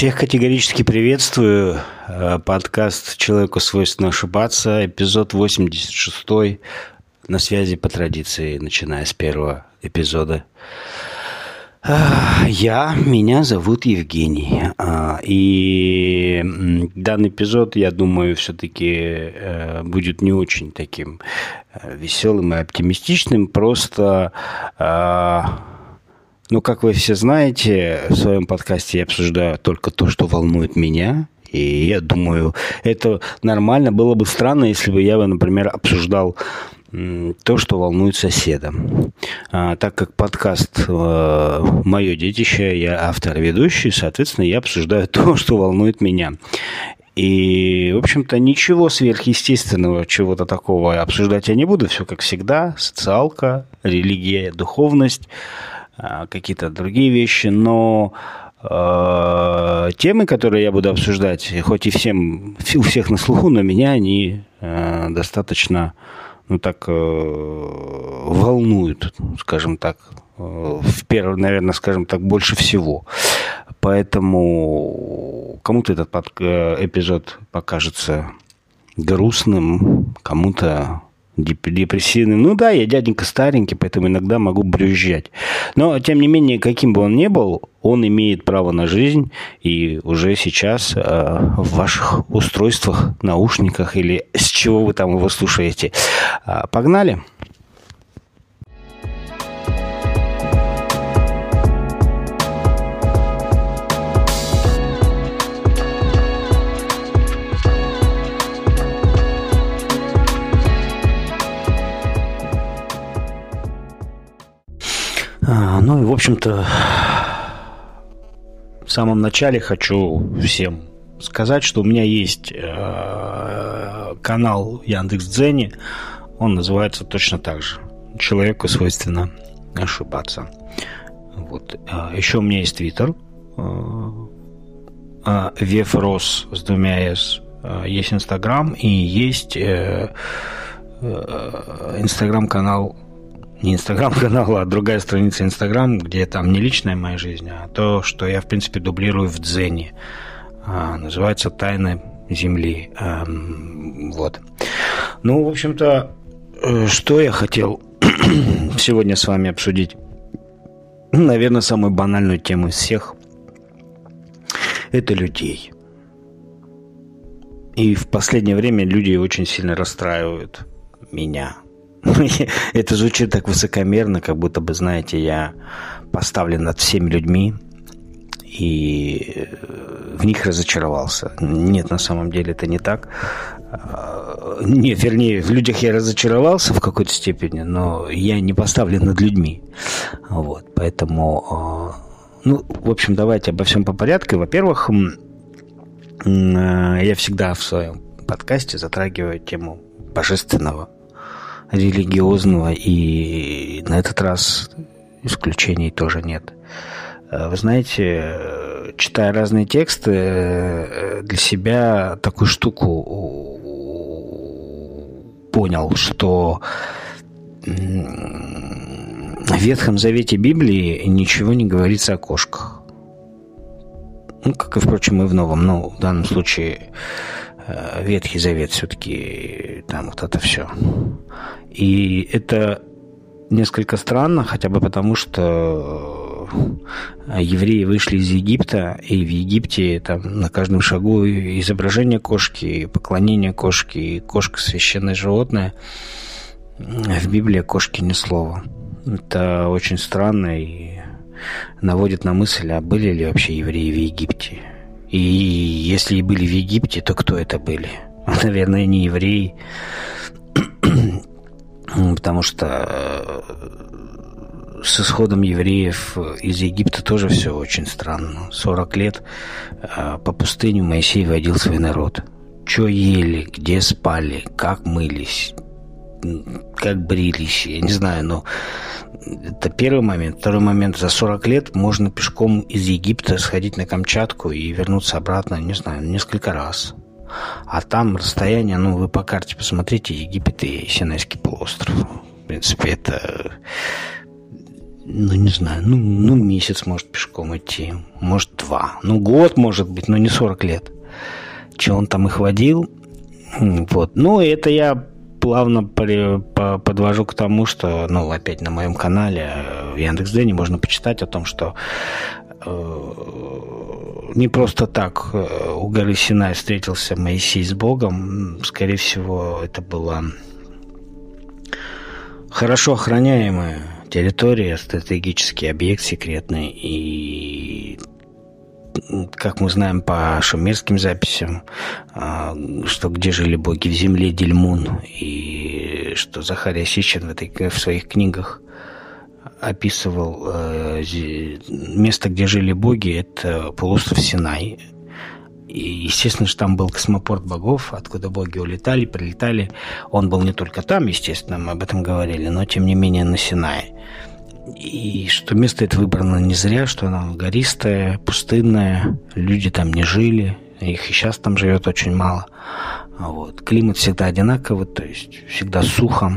Всех категорически приветствую. Э, подкаст «Человеку свойственно ошибаться», эпизод 86 на связи по традиции, начиная с первого эпизода. Э, я, меня зовут Евгений. Э, и данный эпизод, я думаю, все-таки будет не очень таким веселым и оптимистичным. Просто ну, как вы все знаете, в своем подкасте я обсуждаю только то, что волнует меня. И я думаю, это нормально. Было бы странно, если бы я, например, обсуждал то, что волнует соседа. А, так как подкаст э, «Мое детище», я автор ведущий, соответственно, я обсуждаю то, что волнует меня. И, в общем-то, ничего сверхъестественного, чего-то такого обсуждать я не буду. Все как всегда. Социалка, религия, духовность – какие-то другие вещи, но э, темы, которые я буду обсуждать, хоть и всем, у всех на слуху, но меня они э, достаточно, ну так, э, волнуют, скажем так, э, в первый, наверное, скажем так, больше всего. Поэтому кому-то этот э, эпизод покажется грустным, кому-то депрессивным. Ну да, я дяденька старенький, поэтому иногда могу брюзжать. Но, тем не менее, каким бы он ни был, он имеет право на жизнь, и уже сейчас э, в ваших устройствах, наушниках или с чего вы там его слушаете. Э, погнали! А, ну и, в общем-то, в самом начале хочу всем сказать, что у меня есть э, канал Яндекс Дзене. Он называется точно так же. Человеку свойственно ошибаться. Вот. А, еще у меня есть Твиттер. Э, Вефрос с двумя S. Есть Инстаграм и есть э, Инстаграм-канал не инстаграм-канал, а другая страница инстаграм, где там не личная моя жизнь, а то, что я, в принципе, дублирую в Дзене. А, называется «Тайны Земли». А, вот. Ну, в общем-то, э, что я хотел сегодня с вами обсудить? Наверное, самую банальную тему из всех – это людей. И в последнее время люди очень сильно расстраивают меня – Это звучит так высокомерно, как будто бы, знаете, я поставлен над всеми людьми и э, в них разочаровался. Нет, на самом деле это не так. А, нет, вернее, в людях я разочаровался в какой-то степени, но я не поставлен над людьми. Вот, поэтому, а, ну, в общем, давайте обо всем по порядку. Во-первых, э, я всегда в своем подкасте затрагиваю тему божественного религиозного, и на этот раз исключений тоже нет. Э, вы знаете, читая разные тексты, э, для себя такую штуку понял, что в Ветхом Завете Библии ничего не говорится о кошках. Ну, как и, впрочем, и в Новом. Но в данном случае Э, Ветхий Завет все-таки там вот это все. И это несколько странно, хотя бы потому, что э, евреи вышли из Египта, и в Египте там на каждом шагу изображение кошки, поклонение кошки, кошка священное животное. В Библии кошки ни слова. Это очень странно и наводит на мысль, а были ли вообще евреи в Египте. И если и были в Египте, то кто это были? Наверное, не евреи. Потому что э, с исходом евреев из Египта тоже все очень странно. 40 лет э, по пустыне Моисей водил свой народ. Что ели, где спали, как мылись, как брились, я не знаю, но это первый момент. Второй момент. За 40 лет можно пешком из Египта сходить на Камчатку и вернуться обратно, не знаю, несколько раз. А там расстояние, ну, вы по карте посмотрите, Египет и Синайский полуостров. В принципе, это ну, не знаю, ну, ну, месяц может пешком идти, может, два. Ну, год, может быть, но не 40 лет. Че он там их водил? Вот. Ну, это я плавно подвожу к тому, что, ну, опять на моем канале э, в Яндекс.Дзене можно почитать о том, что э, не просто так э, у горы Синай встретился Моисей с Богом. Скорее всего, это была хорошо охраняемая территория, стратегический объект секретный. И как мы знаем по шумерским записям, а, что где жили боги в земле Дельмун, и что Захария Сичин в, этой, в своих книгах описывал э, место, где жили боги, это полуостров Синай. И, естественно, что там был космопорт богов, откуда боги улетали, прилетали. Он был не только там, естественно, мы об этом говорили, но, тем не менее, на Синае. И что место это выбрано не зря, что оно гористое, пустынное, люди там не жили, их и сейчас там живет очень мало. Вот. Климат всегда одинаковый, то есть всегда сухо.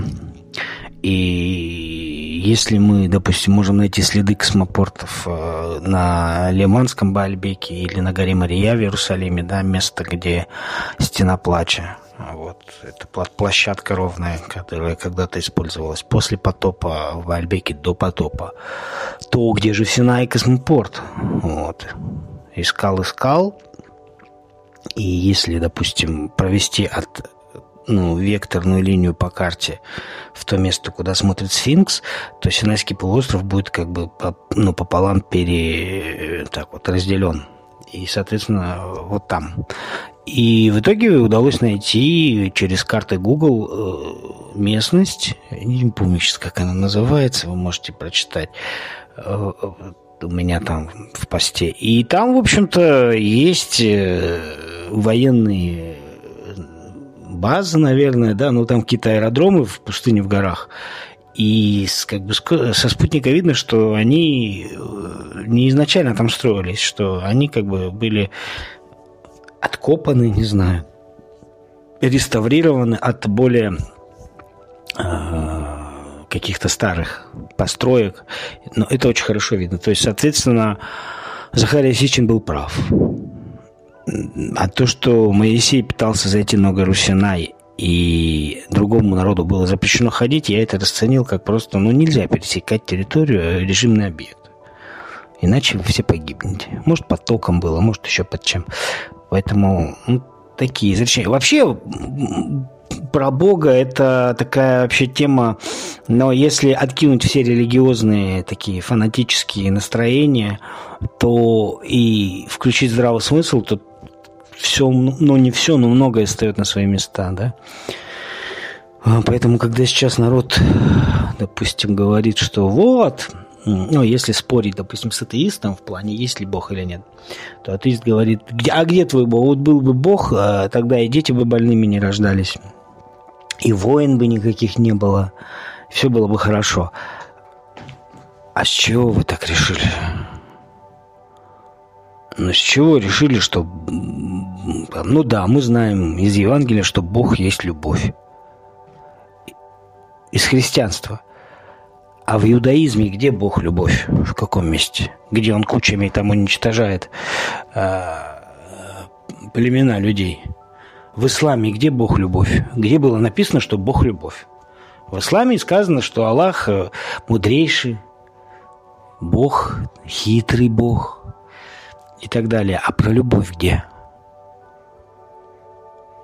И если мы, допустим, можем найти следы космопортов э, на Лиманском Бальбеке или на горе Мария в Иерусалиме, да, место, где стена плача, это площадка ровная, которая когда-то использовалась после потопа в Альбеке до потопа, то где же Синай космопорт? Вот. Искал, искал, и если, допустим, провести от ну, векторную линию по карте в то место, куда смотрит сфинкс, то Синайский полуостров будет как бы ну, пополам пере, так вот, разделен. И, соответственно, вот там. И в итоге удалось найти через карты Google э, местность. Не помню сейчас, как она называется, вы можете прочитать э, у меня там в посте. И там, в общем-то, есть э, военные базы, наверное, да, ну там какие-то аэродромы в пустыне, в горах. И как бы со спутника видно, что они не изначально там строились, что они как бы были откопаны, не знаю, реставрированы от более э, каких-то старых построек. Но это очень хорошо видно. То есть, соответственно, Захария Сичин был прав. А то, что Моисей пытался зайти на гору Синай и другому народу было запрещено ходить, я это расценил как просто, ну, нельзя пересекать территорию, э, режимный объект. Иначе вы все погибнете. Может, под током было, может, еще под чем. Поэтому ну, такие изречения. Вообще, про Бога это такая вообще тема, но если откинуть все религиозные такие фанатические настроения, то и включить здравый смысл, то все, ну не все, но многое встает на свои места, да. А, поэтому, когда сейчас народ, допустим, говорит, что вот, ну, если спорить, допустим, с атеистом в плане, есть ли Бог или нет, то атеист говорит, а где твой Бог? Вот был бы Бог, а тогда и дети бы больными не рождались, и войн бы никаких не было, все было бы хорошо. А с чего вы так решили? Ну, с чего решили, что... Ну да, мы знаем из Евангелия, что Бог есть любовь. Из христианства – а в иудаизме где Бог любовь? В каком месте? Где он кучами там уничтожает э, племена людей? В исламе где Бог любовь? Где было написано, что Бог любовь? В исламе сказано, что Аллах э, мудрейший, Бог, хитрый Бог и так далее. А про любовь где?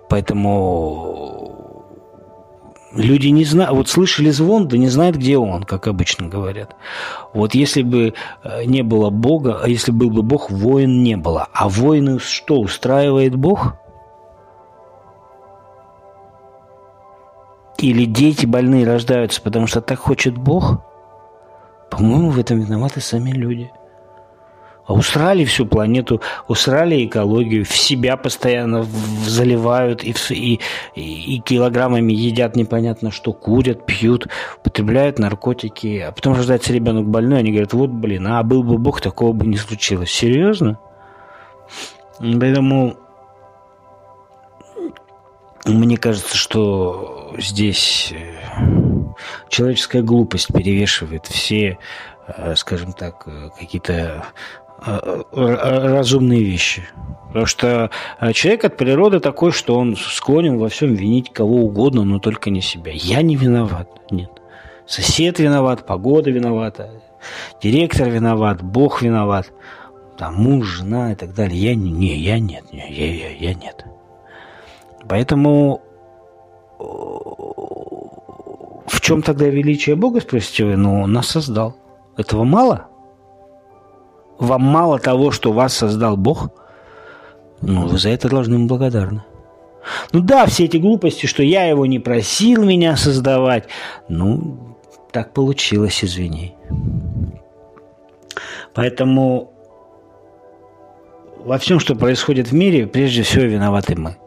Поэтому Люди не знают, вот слышали звон, да не знают, где он, как обычно говорят. Вот если бы э, не было Бога, а если был бы Бог, воин не было. А войны что, устраивает Бог? Или дети больные рождаются, потому что так хочет Бог? По-моему, в этом виноваты сами люди – а усрали всю планету, усрали экологию, в себя постоянно заливают и, и, и килограммами едят непонятно что, курят, пьют, употребляют наркотики. А потом рождается ребенок больной, они говорят, вот блин, а был бы Бог, такого бы не случилось. Серьезно? Поэтому мне кажется, что здесь э, Человеческая глупость перевешивает все, э, скажем так, э, какие-то разумные вещи. Потому что человек от природы такой, что он склонен во всем винить кого угодно, но только не себя. Я не виноват. Нет. Сосед виноват, погода виновата, директор виноват, Бог виноват, там муж, жена и так далее. Я не, не я нет, не, я, я, я нет. Поэтому в чем тогда величие Бога, спросите вы? Ну, он нас создал. Этого мало? Вам мало того, что вас создал Бог? Ну, вы за это должны ему благодарны. Ну да, все эти глупости, что я его не просил меня создавать. Ну, так получилось, извини. Поэтому во всем, что происходит в мире, прежде всего виноваты мы.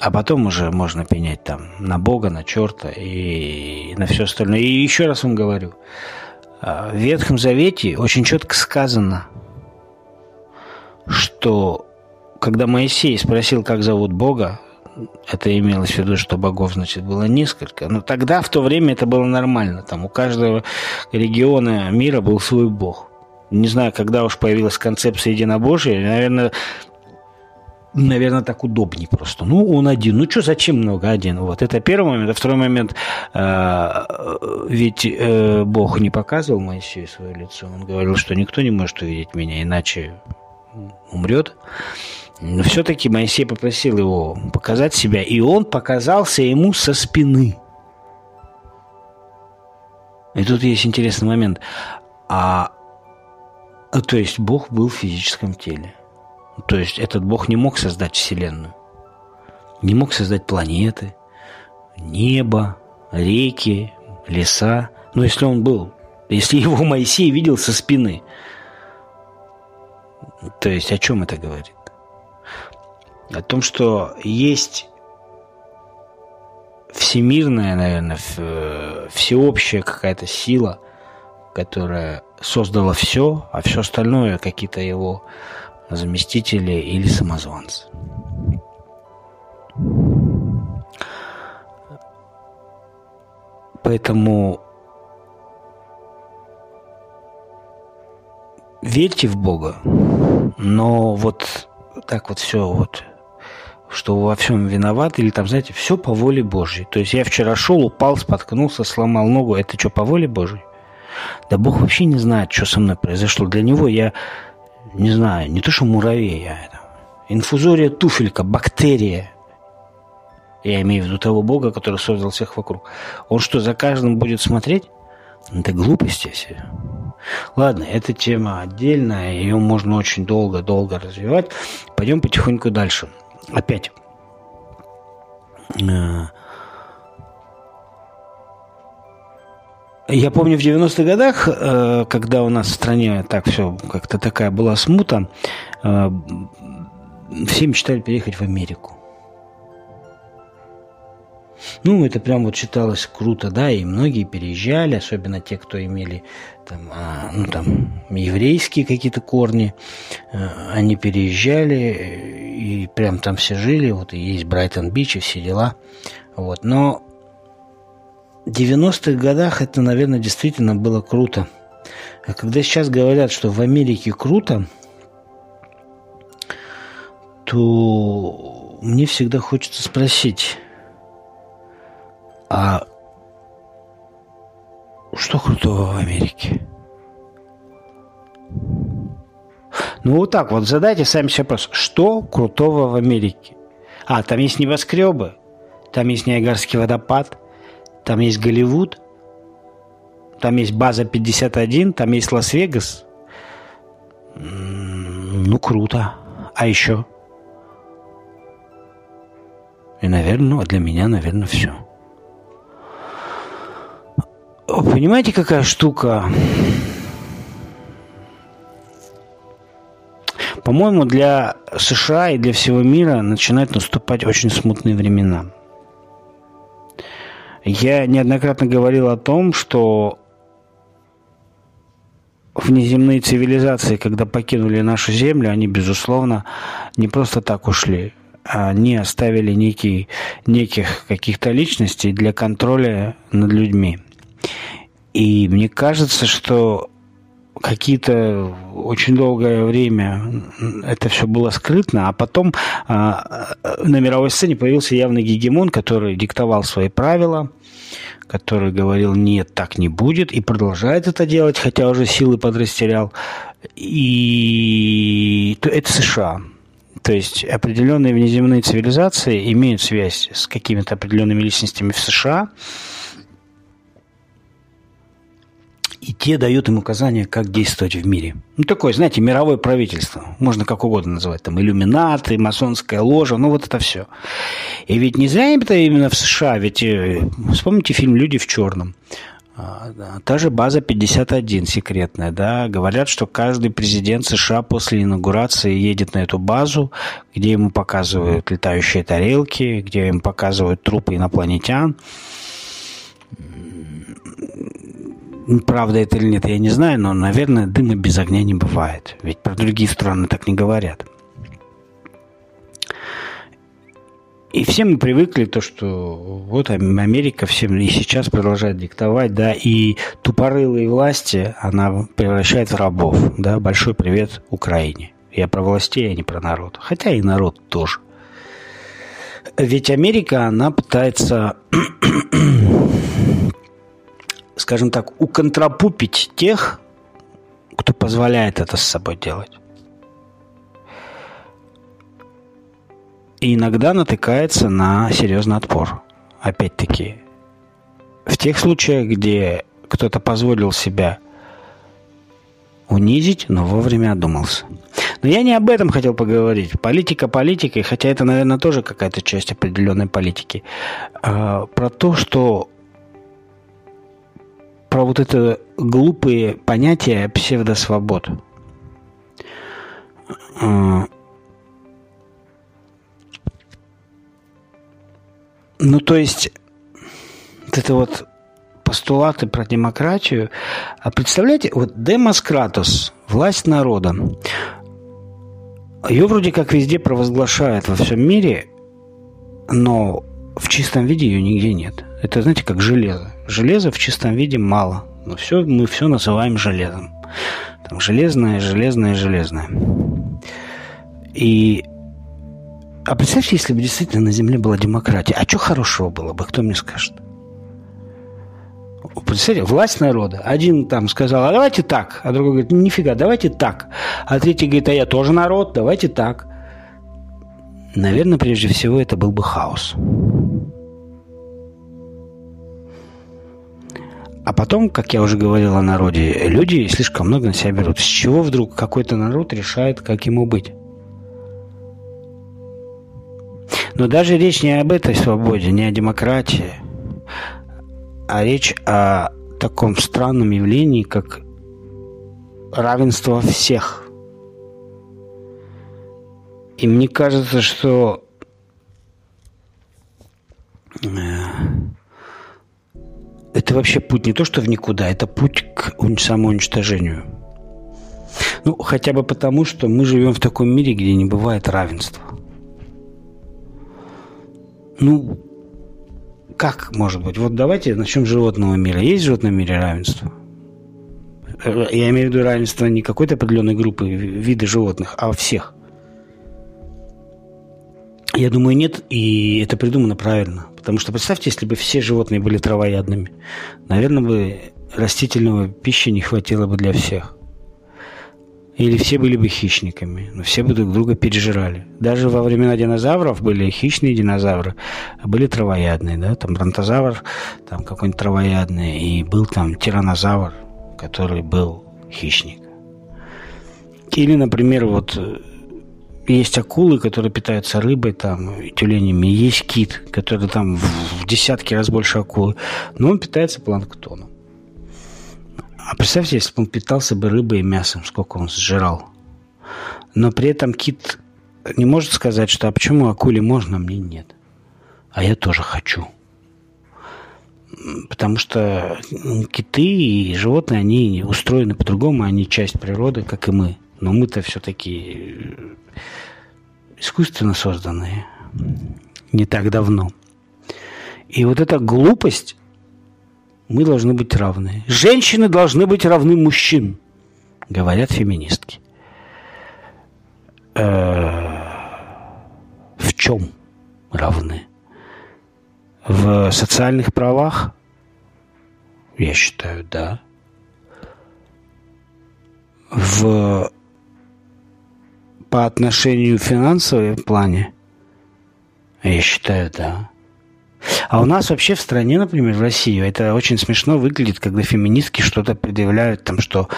А потом уже можно пенять там на Бога, на черта и на все остальное. И еще раз вам говорю, в Ветхом Завете очень четко сказано, что когда Моисей спросил, как зовут Бога, это имелось в виду, что богов, значит, было несколько. Но тогда, в то время, это было нормально. Там у каждого региона мира был свой бог. Не знаю, когда уж появилась концепция единобожия, наверное, наверное, так удобнее просто. Ну, он один. Ну, что, зачем много один? Вот это первый момент. А второй момент, э, ведь э, Бог не показывал Моисею свое лицо. Он говорил, что никто не может увидеть меня, иначе умрет. Но все-таки Моисей попросил его показать себя, и он показался ему со спины. И тут есть интересный момент. А то есть Бог был в физическом теле. То есть этот Бог не мог создать Вселенную. Не мог создать планеты, небо, реки, леса. Но если он был, если его Моисей видел со спины, то есть о чем это говорит? о том, что есть всемирная, наверное, всеобщая какая-то сила, которая создала все, а все остальное какие-то его заместители или самозванцы. Поэтому верьте в Бога, но вот так вот все вот что во всем виноват, или там, знаете, все по воле Божьей. То есть я вчера шел, упал, споткнулся, сломал ногу. Это что, по воле Божьей? Да Бог вообще не знает, что со мной произошло. Для него я, не знаю, не то что муравей, я это, инфузория туфелька, бактерия. Я имею в виду того Бога, который создал всех вокруг. Он что, за каждым будет смотреть? Это глупости все. Ладно, эта тема отдельная, ее можно очень долго-долго развивать. Пойдем потихоньку дальше опять Я помню в 90-х годах, э, когда у нас в стране так все, как-то такая была смута, э, все мечтали переехать в Америку. Ну, это прям вот считалось круто, да, и многие переезжали, особенно те, кто имели там, а, ну, там, еврейские какие-то корни, а, они переезжали и прям там все жили, вот и есть Брайтон-Бич и все дела, вот, но 90-х годах это, наверное, действительно было круто. А когда сейчас говорят, что в Америке круто, то мне всегда хочется спросить, а что крутого в Америке? Ну вот так вот задайте сами себе вопрос. Что крутого в Америке? А, там есть небоскребы, там есть Ниагарский водопад, там есть Голливуд, там есть база 51, там есть Лас-Вегас. Ну, круто. А еще? И, наверное, ну, для меня, наверное, все. Понимаете, какая штука? По-моему, для США и для всего мира начинают наступать очень смутные времена. Я неоднократно говорил о том, что внеземные цивилизации, когда покинули нашу Землю, они, безусловно, не просто так ушли. они оставили некий, неких каких-то личностей для контроля над людьми. И мне кажется, что какие-то очень долгое время это все было скрытно, а потом а, на мировой сцене появился явный гегемон, который диктовал свои правила, который говорил, нет, так не будет, и продолжает это делать, хотя уже силы подрастерял. И это США. То есть определенные внеземные цивилизации имеют связь с какими-то определенными личностями в США, и те дают им указания, как действовать в мире. Ну, такое, знаете, мировое правительство. Можно как угодно называть. Там иллюминаты, масонская ложа, ну, вот это все. И ведь не зря это именно в США. Ведь э, вспомните фильм «Люди в черном». А, та же база 51 секретная, да, говорят, что каждый президент США после инаугурации едет на эту базу, где ему показывают летающие тарелки, где ему показывают трупы инопланетян. Правда это или нет, я не знаю, но, наверное, дыма без огня не бывает. Ведь про другие страны так не говорят. И все мы привыкли то, что вот Америка всем и сейчас продолжает диктовать, да, и тупорылые власти она превращает в рабов, да. Большой привет Украине. Я про властей, а не про народ. Хотя и народ тоже. Ведь Америка, она пытается скажем так, уконтрапупить тех, кто позволяет это с собой делать. И иногда натыкается на серьезный отпор. Опять-таки, в тех случаях, где кто-то позволил себя унизить, но вовремя одумался. Но я не об этом хотел поговорить. Политика политикой, хотя это, наверное, тоже какая-то часть определенной политики. А, про то, что про вот это глупые понятия псевдосвобод. А, ну, то есть, вот это вот постулаты про демократию. А представляете, вот демоскратус, власть народа, ее вроде как везде провозглашают во всем мире, но в чистом виде ее нигде нет. Это, знаете, как железо. Железа в чистом виде мало. Но все, мы все называем железом. Там железное, железное, железное. И а представьте, если бы действительно на Земле была демократия. А что хорошего было бы, кто мне скажет? Представьте, власть народа. Один там сказал, а давайте так. А другой говорит, нифига, давайте так. А третий говорит, а я тоже народ, давайте так. Наверное, прежде всего, это был бы хаос. А потом, как я уже говорил о народе, люди слишком много на себя берут. С чего вдруг какой-то народ решает, как ему быть? Но даже речь не об этой свободе, не о демократии, а речь о таком странном явлении, как равенство всех. И мне кажется, что э, это вообще путь не то, что в никуда, это путь к самоуничтожению. Ну, хотя бы потому, что мы живем в таком мире, где не бывает равенства. Ну, как может быть? Вот давайте начнем с животного мира. Есть в животном мире равенство? Я имею в виду равенство не какой-то определенной группы вида животных, а всех. Я думаю, нет, и это придумано правильно. Потому что представьте, если бы все животные были травоядными, наверное, бы растительного пищи не хватило бы для всех. Или все были бы хищниками, но все бы друг друга пережирали. Даже во времена динозавров были хищные динозавры, а были травоядные, да, там бронтозавр, там какой-нибудь травоядный, и был там тиранозавр, который был хищник. Или, например, вот есть акулы, которые питаются рыбой, там, тюленями, есть кит, который там в десятки раз больше акулы, но он питается планктоном. А представьте, если бы он питался бы рыбой и мясом, сколько он сжирал. Но при этом кит не может сказать, что а почему акуле можно, а мне нет. А я тоже хочу. Потому что киты и животные, они устроены по-другому, они часть природы, как и мы. Но мы-то все-таки искусственно созданные. не так давно. И вот эта глупость, мы должны быть равны. Женщины должны быть равны мужчин, говорят феминистки. Э, в чем равны? В социальных правах? Я считаю, да. В по отношению в финансовом плане? Я считаю, да. А у нас вообще в стране, например, в России, это очень смешно выглядит, когда феминистки что-то предъявляют, там, что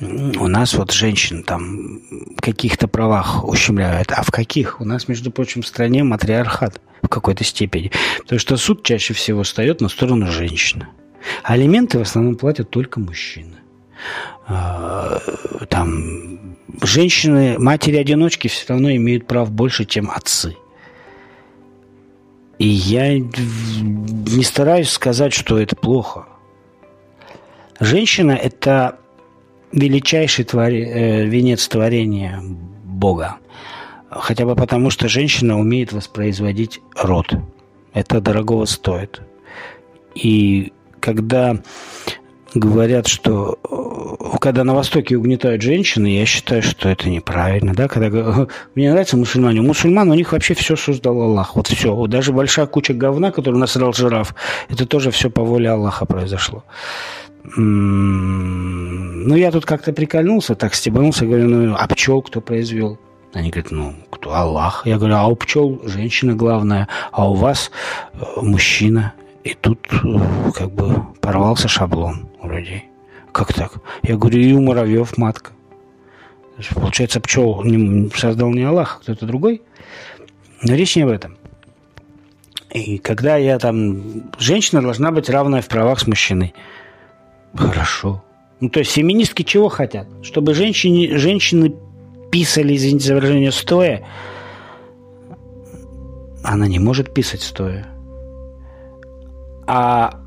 у нас вот женщин там каких-то правах ущемляют. А в каких? У нас, между прочим, в стране матриархат в какой-то степени. Потому что суд чаще всего встает на сторону женщины. Алименты в основном платят только мужчины. А, там женщины, матери-одиночки все равно имеют прав больше, чем отцы. И я не стараюсь сказать, что это плохо. Женщина – это величайший твори, э, венец творения Бога. Хотя бы потому, что женщина умеет воспроизводить род. Это дорогого стоит. И когда говорят, что э, когда на Востоке угнетают женщины, я считаю, что это неправильно. Да? Когда, мне нравятся мусульмане. У мусульман у них вообще все создал Аллах. Вот все. Вот даже большая куча говна, которую насрал жираф, это тоже все по воле Аллаха произошло. Ну, я тут как-то прикольнулся, так стебанулся, говорю, ну, а пчел кто произвел? Они говорят, ну, кто? Аллах. Я говорю, а у пчел женщина главная, а у вас э, мужчина. И тут э, как бы порвался шаблон у людей. Как так? Я говорю, и у муравьев матка. Получается, пчел создал не Аллах, а кто-то другой. Но речь не об этом. И когда я там... Женщина должна быть равная в правах с мужчиной. Хорошо. Ну, то есть феминистки чего хотят? Чтобы женщины, женщины писали, извините за выражение, стоя. Она не может писать стоя. А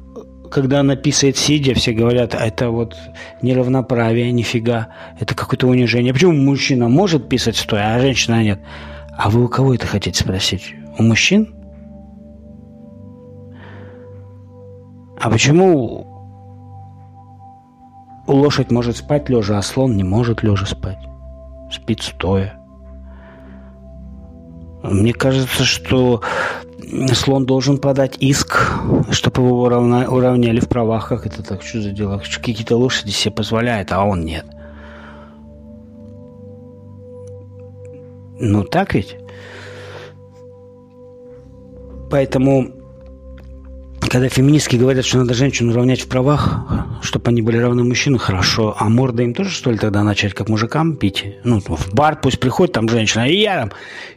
когда она писает сидя, все говорят, это вот неравноправие, нифига, это какое-то унижение. Почему мужчина может писать стоя, а женщина нет? А вы у кого это хотите спросить? У мужчин? А почему лошадь может спать лежа, а слон не может лежа спать? Спит стоя. Мне кажется, что слон должен подать иск, чтобы его уравняли в правах. Как это так? Что за дела? Какие-то лошади себе позволяют, а он нет. Ну так ведь? Поэтому когда феминистки говорят, что надо женщину равнять в правах, чтобы они были равны мужчинам, хорошо. А морда им тоже, что ли, тогда начать как мужикам пить? Ну, в бар пусть приходит там женщина, и я там.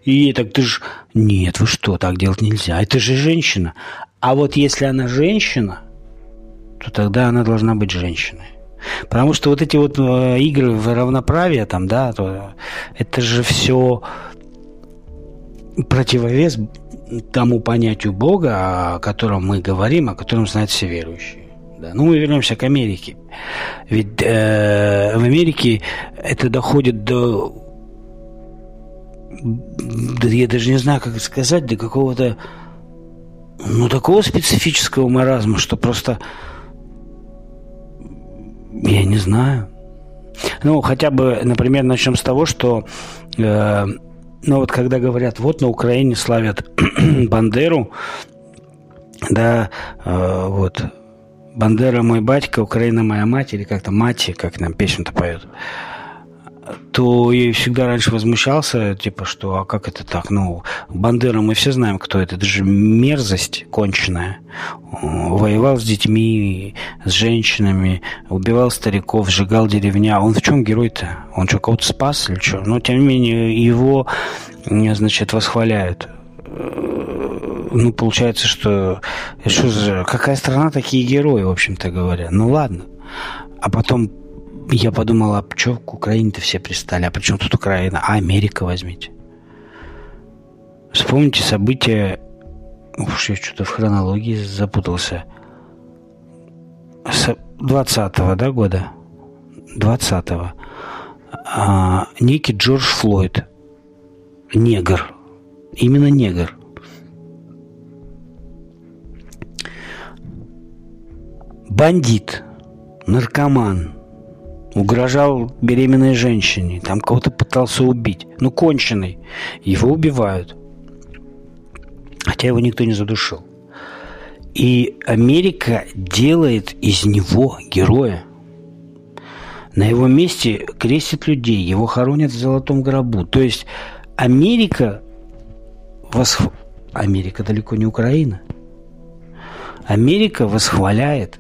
И так ты же... Нет, вы что, так делать нельзя. Это же женщина. А вот если она женщина, то тогда она должна быть женщиной. Потому что вот эти вот э, игры в равноправие там, да, то это же все противовес тому понятию Бога, о котором мы говорим, о котором знают все верующие. Да. Ну, мы вернемся к Америке. Ведь э, в Америке это доходит до... Я даже не знаю, как сказать, до какого-то... Ну, такого специфического маразма, что просто... Я не знаю. Ну, хотя бы, например, начнем с того, что... Э, но вот когда говорят, вот на Украине славят Бандеру, да, э, вот, Бандера мой батька, Украина моя мать, или как-то мать, как нам песню-то поют то я всегда раньше возмущался, типа, что, а как это так? Ну, Бандера мы все знаем, кто это. Это же мерзость конченая. Воевал с детьми, с женщинами, убивал стариков, сжигал деревня. Он в чем герой-то? Он что, кого-то спас или что? Но, тем не менее, его, значит, восхваляют ну, получается, что, что за, какая страна, такие герои, в общем-то говоря. Ну, ладно. А потом я подумал, а что к Украине-то все пристали? А почему тут Украина? А Америка возьмите. Вспомните события... Уж я что-то в хронологии запутался. С 20-го, да, года? 20-го. А, некий Джордж Флойд. Негр. Именно негр. Бандит. Наркоман угрожал беременной женщине, там кого-то пытался убить, ну, конченый, его убивают. Хотя его никто не задушил. И Америка делает из него героя. На его месте крестят людей, его хоронят в золотом гробу. То есть Америка восх... Америка далеко не Украина. Америка восхваляет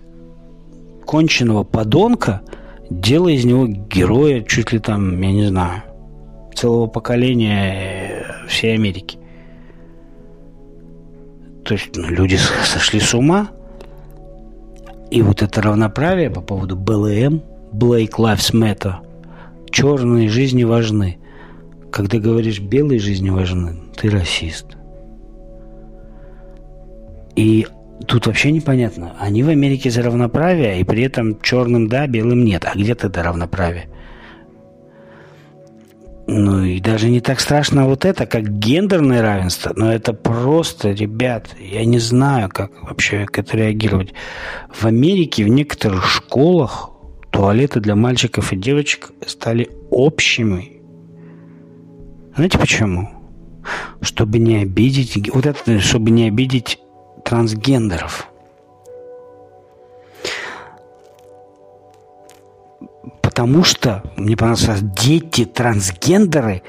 конченного подонка, делая из него героя чуть ли там, я не знаю, целого поколения э, всей Америки. То есть ну, люди сошли с ума. И вот это равноправие по поводу БЛМ, Black Lives Matter, черные жизни важны. Когда говоришь белые жизни важны, ты расист. И тут вообще непонятно. Они в Америке за равноправие, и при этом черным да, белым нет. А где тогда равноправие? Ну и даже не так страшно вот это, как гендерное равенство, но это просто, ребят, я не знаю, как вообще к этому реагировать. В Америке в некоторых школах туалеты для мальчиков и девочек стали общими. Знаете почему? Чтобы не обидеть, вот это, чтобы не обидеть трансгендеров. Потому что, мне понравилось, дети трансгендеры,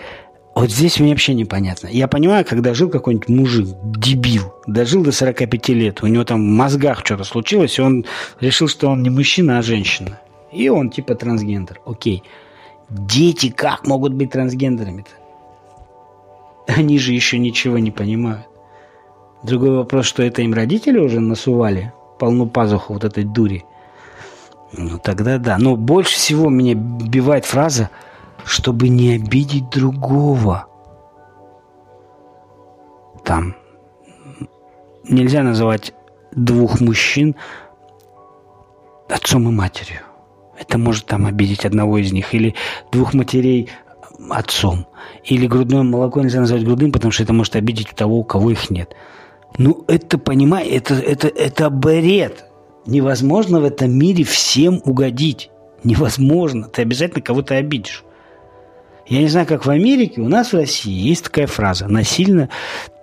вот здесь мне вообще непонятно. Я понимаю, когда жил какой-нибудь мужик, дебил, дожил до 45 лет, у него там в мозгах что-то случилось, и он решил, что он не мужчина, а женщина. И он типа трансгендер. Окей. Дети как могут быть трансгендерами-то? Они же еще ничего не понимают. Другой вопрос, что это им родители уже насували полну пазуху вот этой дури. Ну, тогда да. Но больше всего меня бивает фраза «чтобы не обидеть другого». Там нельзя называть двух мужчин отцом и матерью. Это может там обидеть одного из них. Или двух матерей отцом. Или грудное молоко нельзя назвать грудным, потому что это может обидеть того, у кого их нет. Ну, это, понимай, это, это, это бред. Невозможно в этом мире всем угодить. Невозможно. Ты обязательно кого-то обидишь. Я не знаю, как в Америке, у нас в России есть такая фраза. Насильно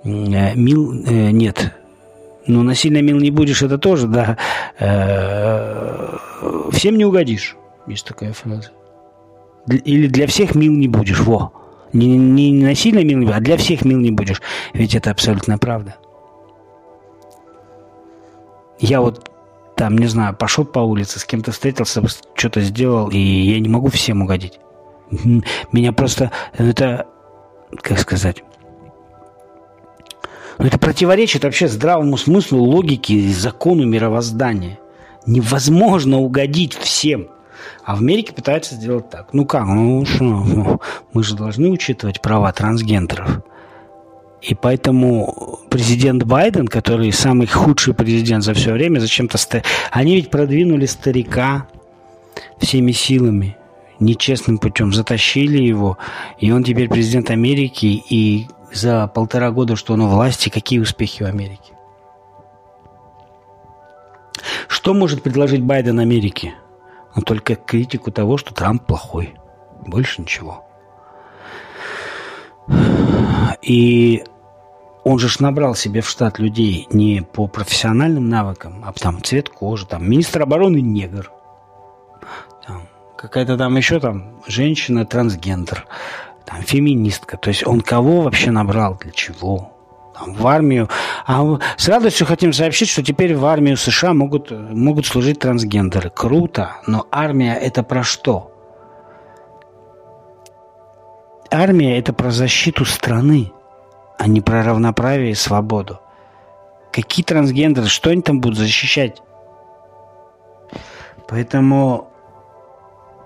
э, мил э, нет. Ну, насильно мил не будешь, это тоже, да. Э, всем не угодишь. Есть такая фраза. Или для всех мил не будешь. Во. Не, не насильно мил, а для всех мил не будешь. Ведь это абсолютно правда. Я вот там, не знаю, пошел по улице, с кем-то встретился, что-то сделал, и я не могу всем угодить. Меня просто это, как сказать, ну, это противоречит вообще здравому смыслу, логике и закону мировоздания. Невозможно угодить всем. А в Америке пытаются сделать так. Ну как, ну что, ну, мы же должны учитывать права трансгендеров. И поэтому президент Байден, который самый худший президент за все время, зачем-то... Ста... Они ведь продвинули старика всеми силами, нечестным путем, затащили его, и он теперь президент Америки, и за полтора года, что он у власти, какие успехи в Америке? Что может предложить Байден Америке? Ну, только критику того, что Трамп плохой. Больше ничего. И он же ж набрал себе в штат людей не по профессиональным навыкам, а там цвет кожи, там министр обороны негр, там, какая-то там еще там женщина трансгендер, там феминистка. То есть он кого вообще набрал, для чего? Там, в армию. А с радостью хотим сообщить, что теперь в армию США могут, могут служить трансгендеры. Круто, но армия это про что? Армия – это про защиту страны, а не про равноправие и свободу. Какие трансгендеры, что они там будут защищать? Поэтому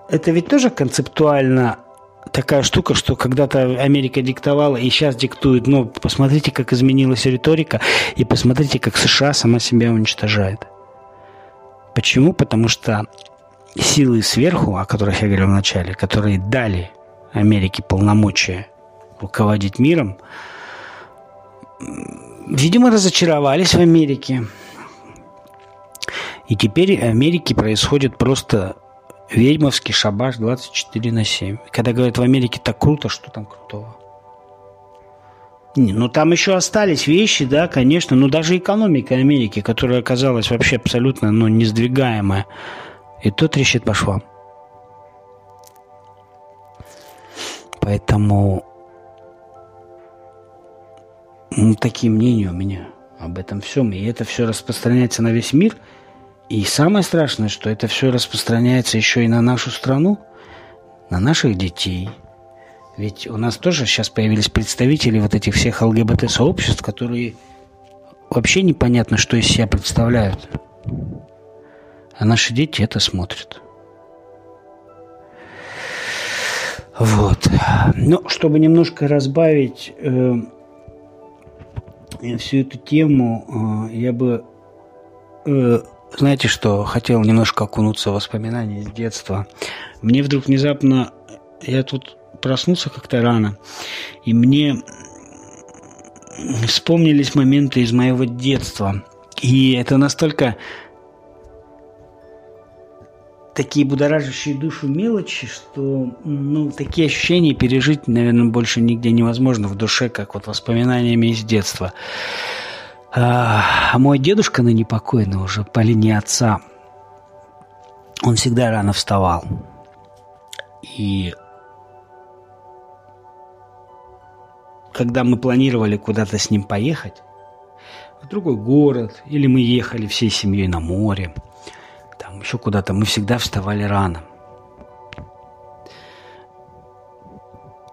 это ведь тоже концептуально такая штука, что когда-то Америка диктовала и сейчас диктует. Но посмотрите, как изменилась риторика, и посмотрите, как США сама себя уничтожает. Почему? Потому что силы сверху, о которых я говорил вначале, которые дали Америке полномочия руководить миром, видимо, разочаровались в Америке. И теперь в Америке происходит просто ведьмовский шабаш 24 на 7. Когда говорят, в Америке так круто, что там крутого? Не, ну там еще остались вещи, да, конечно, но даже экономика Америки, которая оказалась вообще абсолютно, ну, несдвигаемая, и то трещит по швам. Поэтому ну, такие мнения у меня об этом всем. И это все распространяется на весь мир. И самое страшное, что это все распространяется еще и на нашу страну, на наших детей. Ведь у нас тоже сейчас появились представители вот этих всех ЛГБТ-сообществ, которые вообще непонятно, что из себя представляют. А наши дети это смотрят. Вот. Ну, чтобы немножко разбавить э, всю эту тему, э, я бы, э, знаете что, хотел немножко окунуться в воспоминания из детства. Мне вдруг внезапно, я тут проснулся как-то рано, и мне вспомнились моменты из моего детства. И это настолько такие будоражащие душу мелочи, что ну, такие ощущения пережить, наверное, больше нигде невозможно в душе, как вот воспоминаниями из детства. А мой дедушка, ныне покойный уже по линии отца, он всегда рано вставал. И когда мы планировали куда-то с ним поехать, в другой город, или мы ехали всей семьей на море – еще куда-то, мы всегда вставали рано.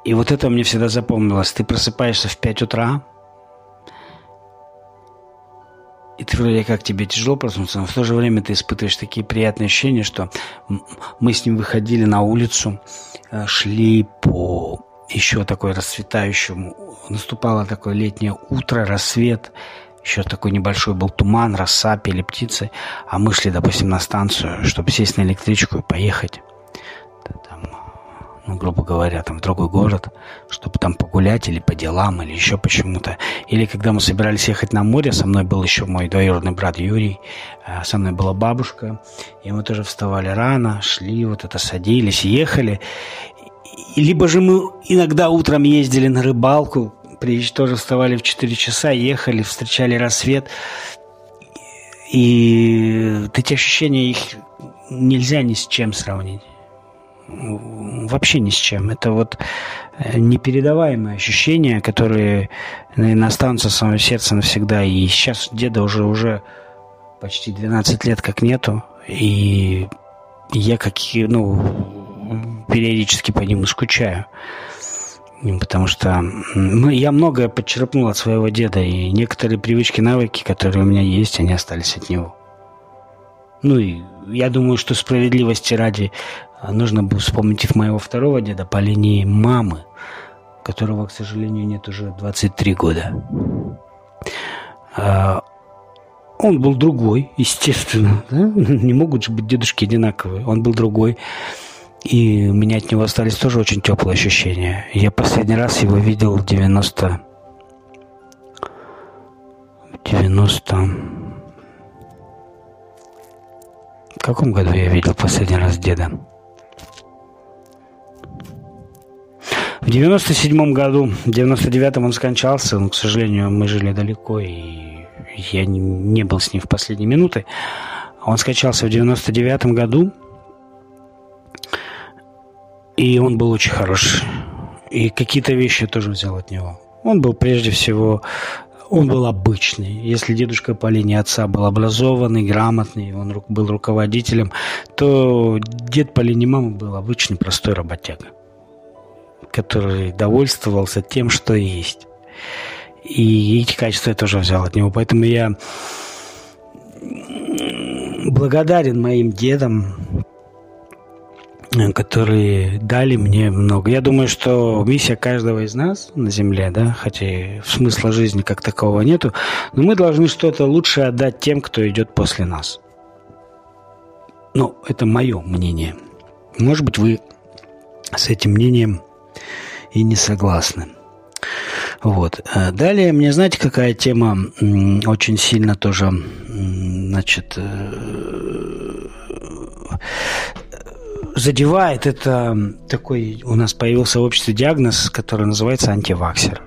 И вот это мне всегда запомнилось. Ты просыпаешься в 5 утра, и ты вроде как тебе тяжело проснуться, но в то же время ты испытываешь такие приятные ощущения, что мы с ним выходили на улицу, э, шли по еще такой расцветающему, наступало такое летнее утро, рассвет, еще такой небольшой был туман, роса, пели птицы, а мы шли, допустим, на станцию, чтобы сесть на электричку и поехать, там, ну, грубо говоря, там в другой город, чтобы там погулять или по делам, или еще почему-то. Или когда мы собирались ехать на море, со мной был еще мой двоюродный брат Юрий, а со мной была бабушка, и мы тоже вставали рано, шли, вот это садились, ехали. Либо же мы иногда утром ездили на рыбалку, приезжали, тоже вставали в 4 часа, ехали, встречали рассвет. И эти ощущения, их нельзя ни с чем сравнить. Вообще ни с чем. Это вот э, непередаваемые ощущения, которые, наверное, останутся в самом сердце навсегда. И сейчас деда уже, уже почти 12 лет как нету. И я как, ну, периодически по нему скучаю. Потому что ну, я многое подчерпнул от своего деда, и некоторые привычки, навыки, которые у меня есть, они остались от него. Ну и я думаю, что справедливости ради а, нужно бы вспомнить моего второго деда по линии мамы, которого, к сожалению, нет уже 23 года. А, он был другой, естественно. Да? Не могут же быть дедушки одинаковые. Он был другой. И у меня от него остались тоже очень теплые ощущения. Я последний раз его видел в 90... 90... В каком году я видел последний раз деда? В 97 году, в 99-м он скончался, но, к сожалению, мы жили далеко, и я не был с ним в последние минуты. Он скончался в 99 году, и он был очень хороший. И какие-то вещи я тоже взял от него. Он был прежде всего, он был обычный. Если дедушка по линии отца был образованный, грамотный, он был руководителем, то дед по линии мамы был обычный простой работяга, который довольствовался тем, что есть. И эти качества я тоже взял от него. Поэтому я благодарен моим дедам, которые дали мне много. Я думаю, что миссия каждого из нас на Земле, да, хотя и смысла жизни как такового нету, но мы должны что-то лучше отдать тем, кто идет после нас. Ну, это мое мнение. Может быть, вы с этим мнением и не согласны. Вот. Далее, мне знаете, какая тема очень сильно тоже, значит, э, задевает. Это такой, у нас появился в обществе диагноз, который называется антиваксер.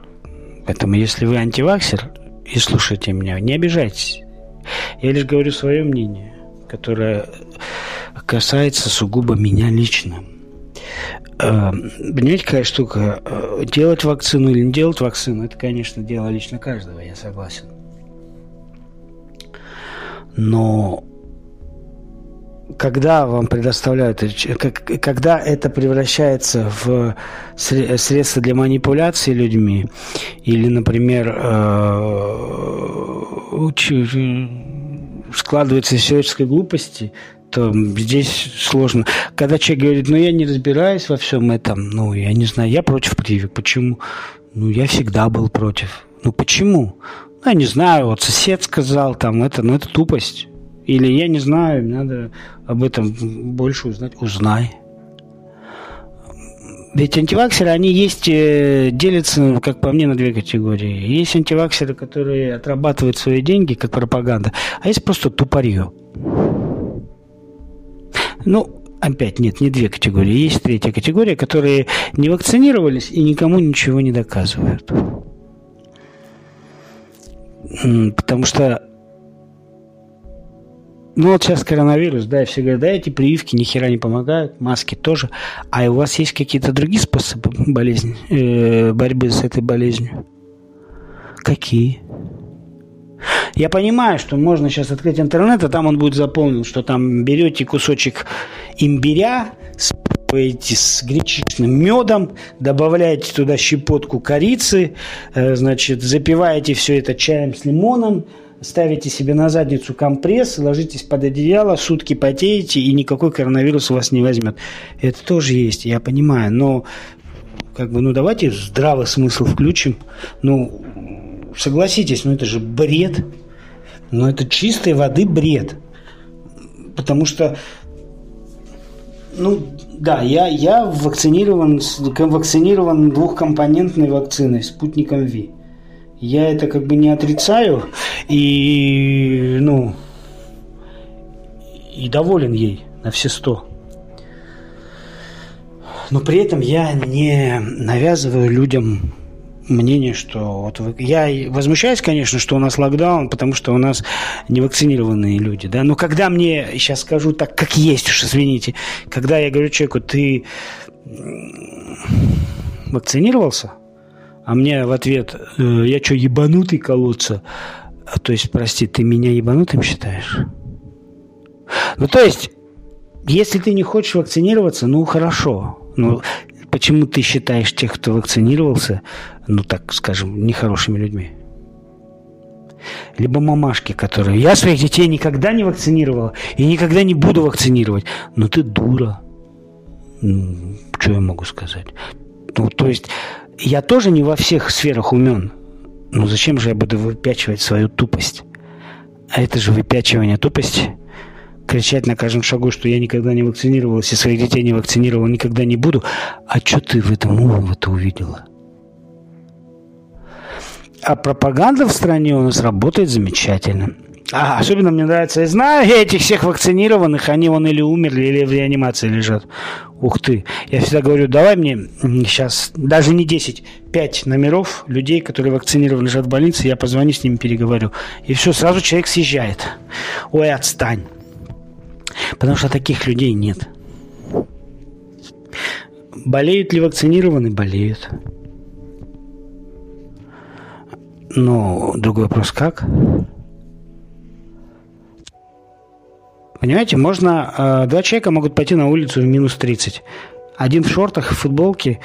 Поэтому, если вы антиваксер и слушаете меня, не обижайтесь. Я лишь говорю свое мнение, которое касается сугубо меня лично. Э, понимаете, какая штука? Э, делать вакцину или не делать вакцину, это, конечно, дело лично каждого, я согласен. Но когда вам предоставляют, когда это превращается в средство для манипуляции людьми, или, например, э, складывается из человеческой глупости, то здесь сложно. Когда человек говорит, ну я не разбираюсь во всем этом, ну я не знаю, я против прививок. Почему? Ну я всегда был против. Ну почему? Ну, я не знаю, вот сосед сказал там это, ну это тупость. Или я не знаю, надо об этом больше узнать. Узнай. Ведь антиваксеры, они есть, э, делятся, как по мне, на две категории. Есть антиваксеры, которые отрабатывают свои деньги, как пропаганда, а есть просто тупорье. Ну, опять нет, не две категории. Есть третья категория, которые не вакцинировались и никому ничего не доказывают. Потому что ну вот сейчас коронавирус, да, и все говорят, да, эти прививки ни хера не помогают, маски тоже. А у вас есть какие-то другие способы болезни, э, борьбы с этой болезнью? Какие? Я понимаю, что можно сейчас открыть интернет, а там он будет заполнен, что там берете кусочек имбиря, спаете с гречичным медом, добавляете туда щепотку корицы, э, значит, запиваете все это чаем с лимоном, ставите себе на задницу компресс, ложитесь под одеяло, сутки потеете, и никакой коронавирус вас не возьмет. Это тоже есть, я понимаю, но как бы, ну давайте здравый смысл включим. Ну, согласитесь, ну это же бред. Ну это чистой воды бред. Потому что, ну да, я, я вакцинирован, вакцинирован двухкомпонентной вакциной, спутником Ви. Я это как бы не отрицаю и, ну, и доволен ей на все сто. Но при этом я не навязываю людям мнение, что вот вы... я возмущаюсь, конечно, что у нас локдаун, потому что у нас невакцинированные люди, да. Но когда мне сейчас скажу так, как есть, уж извините, когда я говорю человеку, ты вакцинировался, а мне в ответ, «Э, я что, ебанутый колодца? А, то есть, прости, ты меня ебанутым считаешь? Ну, то есть, если ты не хочешь вакцинироваться, ну, хорошо. Ну, почему ты считаешь тех, кто вакцинировался, ну, так скажем, нехорошими людьми? Либо мамашки, которые... Я своих детей никогда не вакцинировала и никогда не буду вакцинировать. Ну, ты дура. Ну, что я могу сказать? Ну, то есть я тоже не во всех сферах умен. Ну зачем же я буду выпячивать свою тупость? А это же выпячивание тупости. Кричать на каждом шагу, что я никогда не вакцинировался, своих детей не вакцинировал, никогда не буду. А что ты в этом умного-то увидела? А пропаганда в стране у нас работает замечательно. А, особенно мне нравится, я знаю этих всех вакцинированных, они вон или умерли, или в реанимации лежат. Ух ты. Я всегда говорю, давай мне сейчас, даже не 10, 5 номеров людей, которые вакцинированы, лежат в больнице, я позвоню с ними, переговорю. И все, сразу человек съезжает. Ой, отстань. Потому что таких людей нет. Болеют ли вакцинированы? Болеют. Но другой вопрос, как? Понимаете, можно... Э, два человека могут пойти на улицу в минус 30. Один в шортах, в футболке,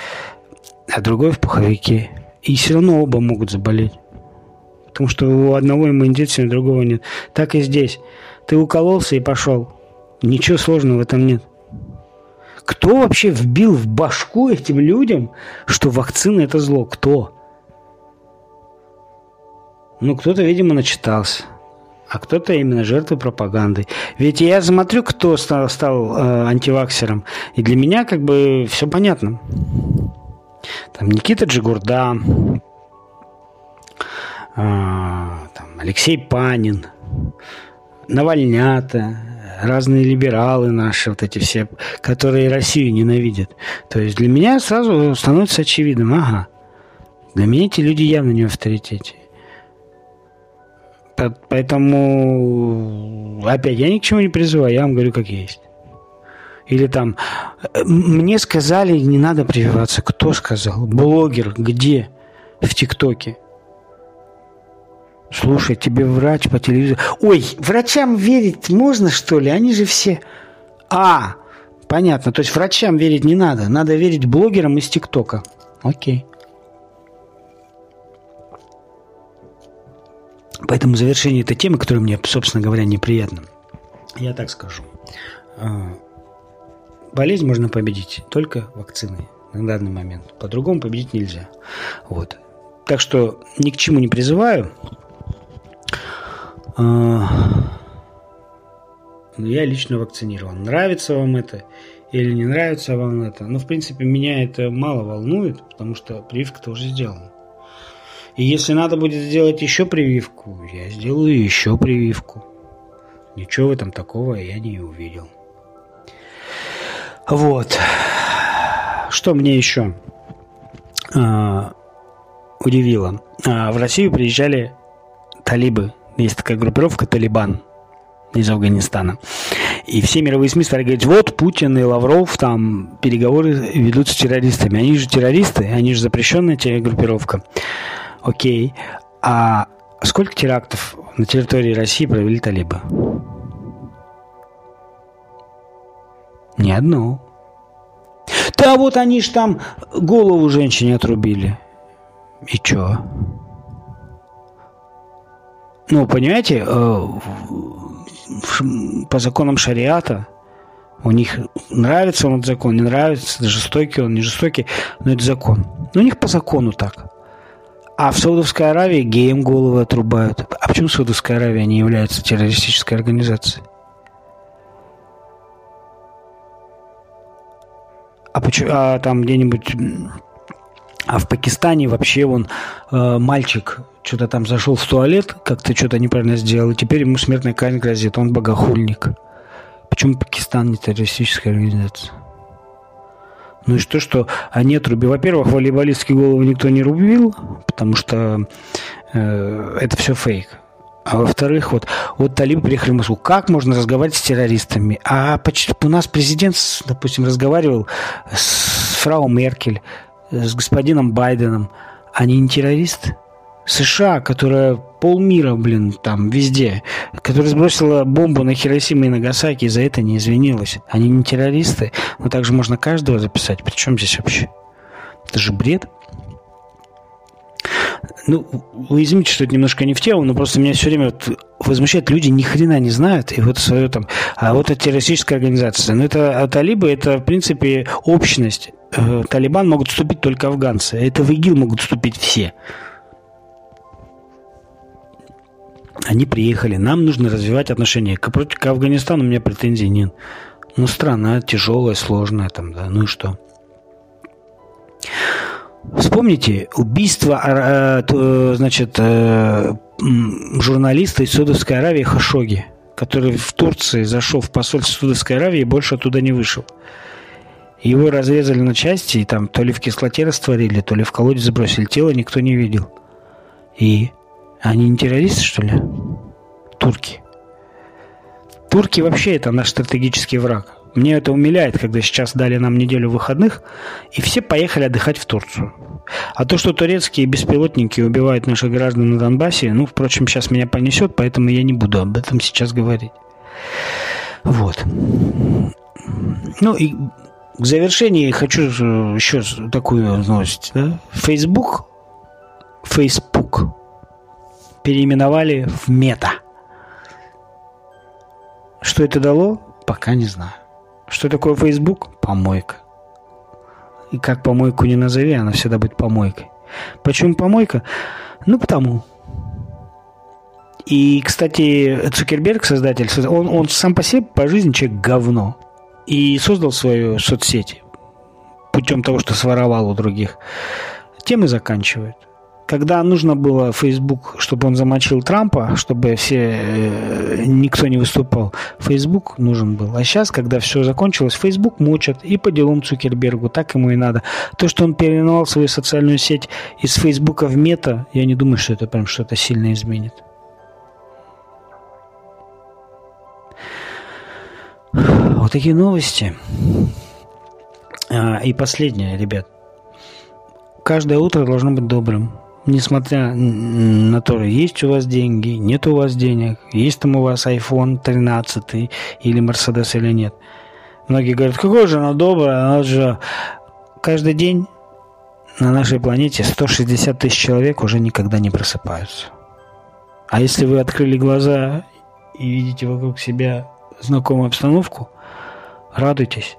а другой в пуховике. И все равно оба могут заболеть. Потому что у одного иммунитет, у другого нет. Так и здесь. Ты укололся и пошел. Ничего сложного в этом нет. Кто вообще вбил в башку этим людям, что вакцина это зло? Кто? Ну, кто-то, видимо, начитался а кто-то именно жертвы пропаганды. Ведь я смотрю, кто стал, стал э, антиваксером, и для меня как бы все понятно. Там Никита Джигурда, а, там, Алексей Панин, Навальнята, разные либералы наши, вот эти все, которые Россию ненавидят. То есть для меня сразу становится очевидным, ага, для меня эти люди явно не в авторитете. Поэтому, опять, я ни к чему не призываю, я вам говорю, как есть. Или там, мне сказали, не надо прививаться. Кто сказал? Блогер, где? В ТикТоке. Слушай, тебе врач по телевизору... Ой, врачам верить можно, что ли? Они же все... А, понятно. То есть врачам верить не надо. Надо верить блогерам из ТикТока. Окей. Поэтому завершение этой темы, которая мне, собственно говоря, неприятна, я так скажу. А, болезнь можно победить только вакциной на данный момент. По-другому победить нельзя. Вот. Так что ни к чему не призываю. А, я лично вакцинирован. Нравится вам это или не нравится вам это? Ну, в принципе, меня это мало волнует, потому что прививка-то уже сделана. И если надо будет сделать еще прививку, я сделаю еще прививку. Ничего в этом такого я не увидел. Вот. Что мне еще а, удивило? А, в Россию приезжали талибы. Есть такая группировка «Талибан» из Афганистана. И все мировые СМИ стали говорить, вот Путин и Лавров там переговоры ведут с террористами. Они же террористы, они же запрещенная группировка. Окей. А сколько терактов на территории России провели талибы? Ни одну. Да вот они ж там голову женщине отрубили. И чё? Ну, понимаете, э, по законам шариата у них нравится он этот закон, не нравится, жестокий он, не жестокий, но это закон. Но у них по закону так. А в Саудовской Аравии геям головы отрубают. А почему Саудовская Аравия не является террористической организацией? А, почему, а там где-нибудь... А в Пакистане вообще он э, мальчик что-то там зашел в туалет, как-то что-то неправильно сделал, и теперь ему смертная казнь грозит. Он богохульник. Почему Пакистан не террористическая организация? Ну и что, что они отрубили? Во-первых, волейболистские головы никто не рубил, потому что э, это все фейк. А во-вторых, вот, вот талибы приехали в Москву. Как можно разговаривать с террористами? А почти, у нас президент, допустим, разговаривал с фрау Меркель, с господином Байденом. Они не террористы? США, которая полмира, блин, там везде, которая сбросила бомбу на Хиросиму и Нагасаки и за это не извинилась. Они не террористы, но также можно каждого записать. Причем здесь вообще? Это же бред. Ну, вы извините, что это немножко не в тему, но просто меня все время вот возмущает, люди ни хрена не знают, и вот свое там, а вот это террористическая организация. Но это а талибы, это, в принципе, общность. Э, Талибан могут вступить только афганцы. Это в ИГИЛ могут вступить все. Они приехали, нам нужно развивать отношения. К, к Афганистану у меня претензий нет. Ну, страна тяжелая, сложная там, да, ну и что? Вспомните убийство, э, э, значит, э, журналиста из Саудовской Аравии Хашоги, который в Турции зашел в посольство Саудовской Аравии и больше оттуда не вышел. Его разрезали на части, и там то ли в кислоте растворили, то ли в колодец забросили. Тело никто не видел. И они не террористы, что ли? Турки. Турки вообще это наш стратегический враг. Мне это умиляет, когда сейчас дали нам неделю выходных, и все поехали отдыхать в Турцию. А то, что турецкие беспилотники убивают наших граждан на Донбассе, ну, впрочем, сейчас меня понесет, поэтому я не буду об этом сейчас говорить. Вот. Ну и к завершению хочу еще такую новость. Да? Facebook, Facebook переименовали в Мета. Что это дало? Пока не знаю. Что такое Facebook? Помойка. И как помойку не назови, она всегда будет помойкой. Почему помойка? Ну, потому. И, кстати, Цукерберг, создатель, он, он сам по себе по жизни человек говно. И создал свою соцсеть путем того, что своровал у других. Тем и заканчивает. Когда нужно было Facebook, чтобы он замочил Трампа, чтобы все э, никто не выступал, Facebook нужен был. А сейчас, когда все закончилось, Facebook мочат и по делам Цукербергу, так ему и надо. То, что он переименовал свою социальную сеть из Фейсбука в Мета, я не думаю, что это прям что-то сильно изменит. Вот такие новости. А, и последнее, ребят. Каждое утро должно быть добрым несмотря на то, есть у вас деньги, нет у вас денег, есть там у вас iPhone 13 или Mercedes или нет. Многие говорят, какой же она добрая, она же каждый день на нашей планете 160 тысяч человек уже никогда не просыпаются. А если вы открыли глаза и видите вокруг себя знакомую обстановку, радуйтесь.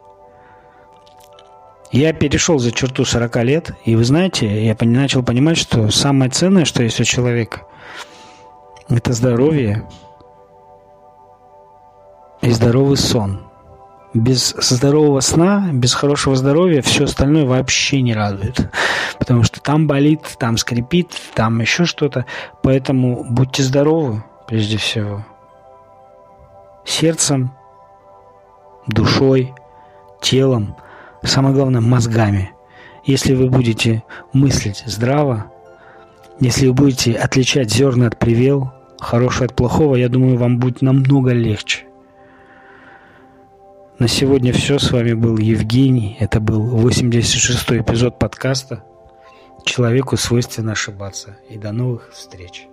Я перешел за черту 40 лет, и вы знаете, я начал понимать, что самое ценное, что есть у человека, это здоровье и здоровый сон. Без здорового сна, без хорошего здоровья все остальное вообще не радует. Потому что там болит, там скрипит, там еще что-то. Поэтому будьте здоровы, прежде всего. Сердцем, душой, телом – самое главное, мозгами. Если вы будете мыслить здраво, если вы будете отличать зерна от привел, хорошее от плохого, я думаю, вам будет намного легче. На сегодня все. С вами был Евгений. Это был 86-й эпизод подкаста «Человеку свойственно ошибаться». И до новых встреч.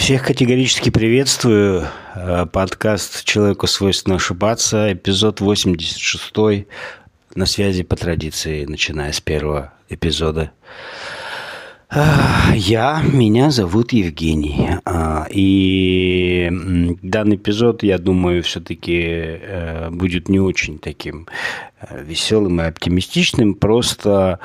Всех категорически приветствую. Э, подкаст «Человеку свойственно ошибаться», эпизод 86 на связи по традиции, начиная с первого эпизода. Э, я, меня зовут Евгений. Э, и данный эпизод, я думаю, все-таки будет не очень таким веселым и оптимистичным. Просто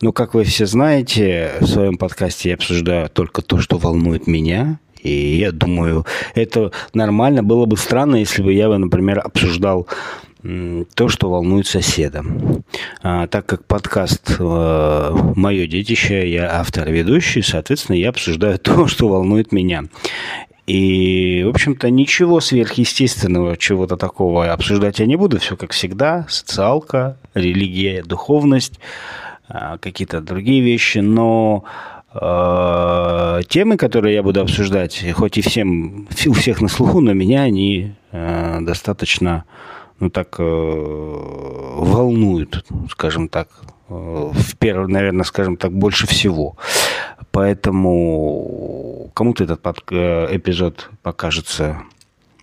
ну, как вы все знаете, в своем подкасте я обсуждаю только то, что волнует меня. И я думаю, это нормально. Было бы странно, если бы я, например, обсуждал то, что волнует соседа. А, так как подкаст э, «Мое детище», я автор ведущий, соответственно, я обсуждаю то, что волнует меня. И, в общем-то, ничего сверхъестественного, чего-то такого обсуждать я не буду. Все как всегда. Социалка, религия, духовность – какие-то другие вещи, но э, темы, которые я буду обсуждать, хоть и всем, у всех на слуху, но меня они э, достаточно, ну так, э, волнуют, скажем так, э, в первый, наверное, скажем так, больше всего. Поэтому кому-то этот под, э, эпизод покажется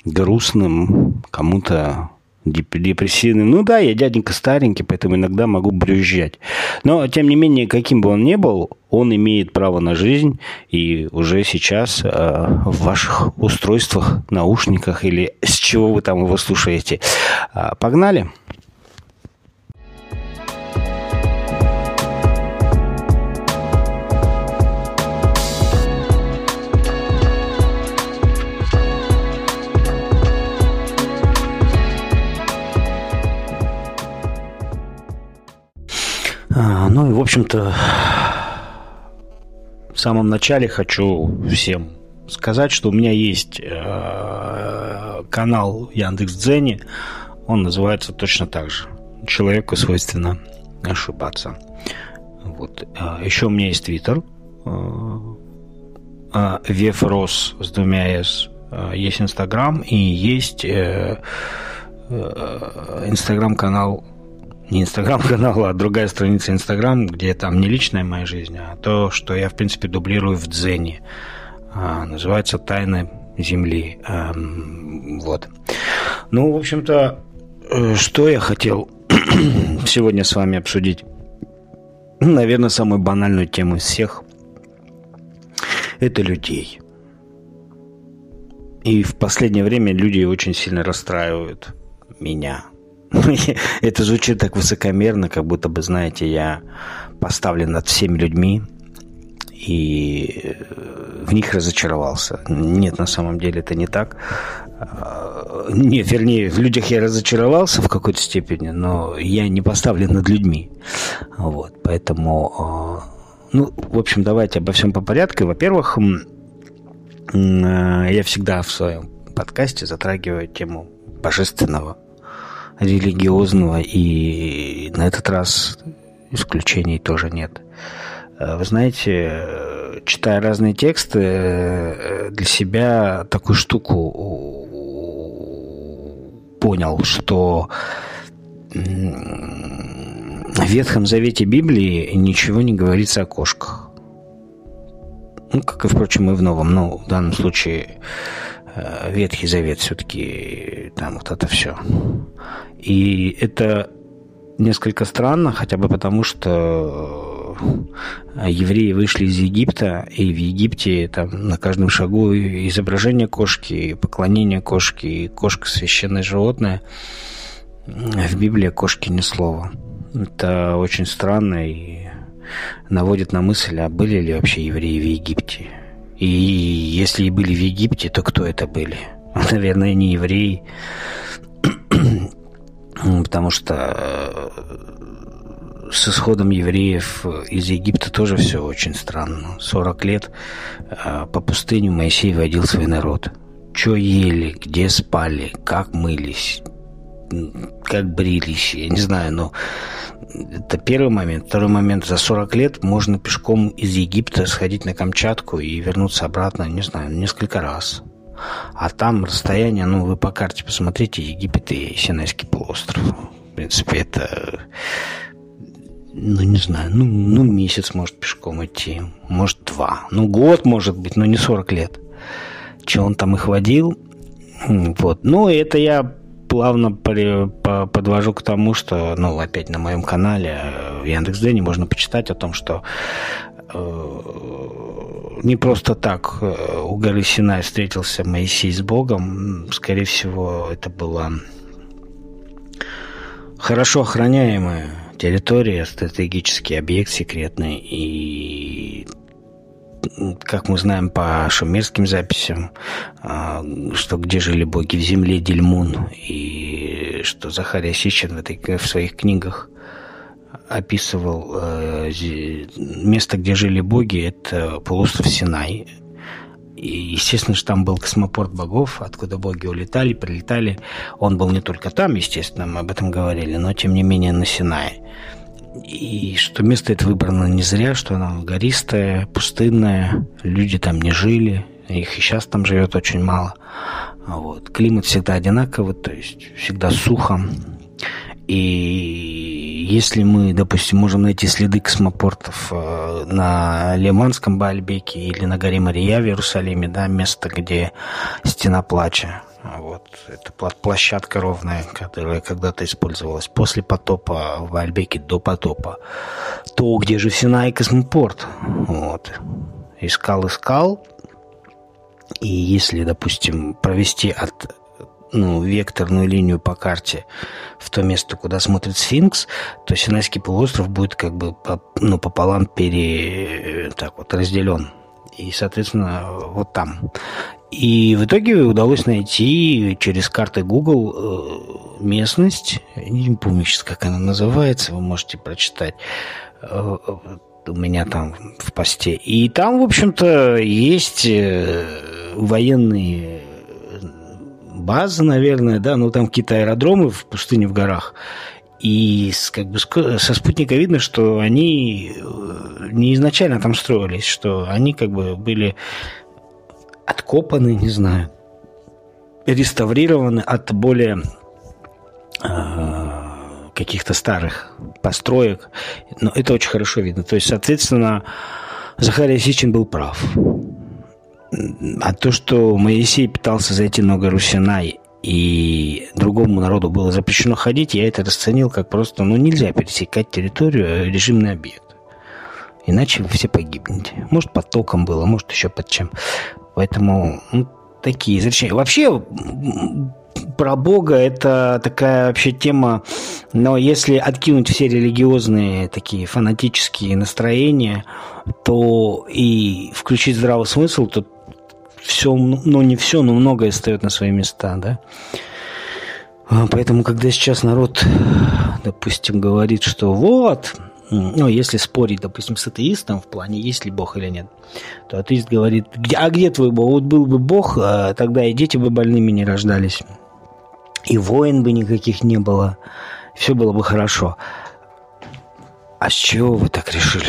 грустным, кому-то депрессивным. Ну да, я дяденька старенький, поэтому иногда могу брюзжать. Но, тем не менее, каким бы он ни был, он имеет право на жизнь, и уже сейчас э, в ваших устройствах, наушниках или с чего вы там его слушаете. Э, погнали! А, ну и, в общем-то, в самом начале хочу всем сказать, что у меня есть э, канал Яндекс Дзене. Он называется точно так же. Человеку свойственно ошибаться. Вот. А, еще у меня есть Твиттер. Э, Вефрос с двумя S. Есть Инстаграм и есть э, Инстаграм-канал не инстаграм-канал, а другая страница инстаграм, где там не личная моя жизнь, а то, что я, в принципе, дублирую в Дзене. А, называется «Тайны Земли». А, вот. Ну, в общем-то, э, что я хотел сегодня с вами обсудить? Наверное, самую банальную тему из всех – это людей. И в последнее время люди очень сильно расстраивают меня. Это звучит так высокомерно, как будто бы, знаете, я поставлен над всеми людьми и в них разочаровался. Нет, на самом деле это не так. А, нет, вернее, в людях я разочаровался в какой-то степени, но я не поставлен над людьми. Вот, поэтому, а, ну, в общем, давайте обо всем по порядку. Во-первых, а, я всегда в своем подкасте затрагиваю тему божественного, религиозного, и на этот раз исключений тоже нет. Вы знаете, читая разные тексты, э, для себя такую штуку понял, что в Ветхом Завете Библии ничего не говорится о кошках. Ну, как и, впрочем, и в Новом. Но в данном случае э, Ветхий Завет все-таки там вот это все. И это несколько странно, хотя бы потому, что э, евреи вышли из Египта, и в Египте там на каждом шагу изображение кошки, поклонение кошки, кошка священное животное. В Библии кошки ни слова. Это очень странно и наводит на мысль, а были ли вообще евреи в Египте. И если и были в Египте, то кто это были? Наверное, не евреи, потому что э, с исходом евреев из Египта тоже все очень странно. 40 лет э, по пустыню Моисей водил свой народ. Что ели, где спали, как мылись, как брились, я не знаю, но это первый момент. Второй момент, за 40 лет можно пешком из Египта сходить на Камчатку и вернуться обратно, не знаю, несколько раз. А там расстояние, ну, вы по карте посмотрите, Египет и Синайский полуостров. В принципе, это, ну, не знаю, ну, ну месяц может пешком идти, может два, ну, год может быть, но не 40 лет. Че он там их водил? Вот. Ну, это я плавно подвожу к тому, что, ну, опять на моем канале в Яндекс.Дзене можно почитать о том, что Э, не просто так э, у горы Синай встретился Моисей с Богом. Скорее всего, это была хорошо охраняемая территория, стратегический объект секретный. И, как мы знаем по шумерским записям, а, что где жили боги в земле Дельмун, и что Захария Сичин в, этой, в своих книгах описывал э, место, где жили боги, это полуостров Синай. И, естественно, что там был космопорт богов, откуда боги улетали, прилетали. Он был не только там, естественно, мы об этом говорили, но, тем не менее, на Синае. И что место это выбрано не зря, что оно гористое, пустынное, люди там не жили, их и сейчас там живет очень мало. Вот. Климат всегда одинаковый, то есть всегда сухо, и если мы, допустим, можем найти следы космопортов э, на Лиманском Баальбеке или на горе Мария в Иерусалиме, да, место, где стена плача, это площадка ровная, которая когда-то использовалась после потопа в Альбеке до потопа, то где же Синай космопорт? Вот. Искал, искал, и если, допустим, провести от ну, векторную линию по карте в то место, куда смотрит сфинкс, то Синайский полуостров будет как бы ну, пополам пере, так вот, разделен. И, соответственно, вот там. И в итоге удалось найти через карты Google э, местность, не помню сейчас, как она называется, вы можете прочитать э, у меня там в посте. И там, в общем-то, есть э, военные база, наверное, да, ну там какие-то аэродромы в пустыне в горах. И с, как бы, со спутника видно, что они не изначально там строились, что они как бы были откопаны, не знаю, реставрированы от более э, каких-то старых построек. Но это очень хорошо видно. То есть, соответственно, Захария Сичин был прав. А то, что Моисей пытался зайти на гору Синай, и другому народу было запрещено ходить, я это расценил как просто, ну, нельзя пересекать территорию, э, режимный объект. Иначе вы все погибнете. Может, под током было, может, еще под чем. Поэтому ну, такие изречения. Вообще, про Бога это такая вообще тема, но если откинуть все религиозные такие фанатические настроения, то и включить здравый смысл, то все, ну не все, но многое встает на свои места, да. Поэтому, когда сейчас народ, допустим, говорит, что вот, ну, если спорить, допустим, с атеистом в плане, есть ли Бог или нет, то атеист говорит, где, а где твой Бог? Вот был бы Бог, а тогда и дети бы больными не рождались, и войн бы никаких не было, все было бы хорошо. А с чего вы так решили?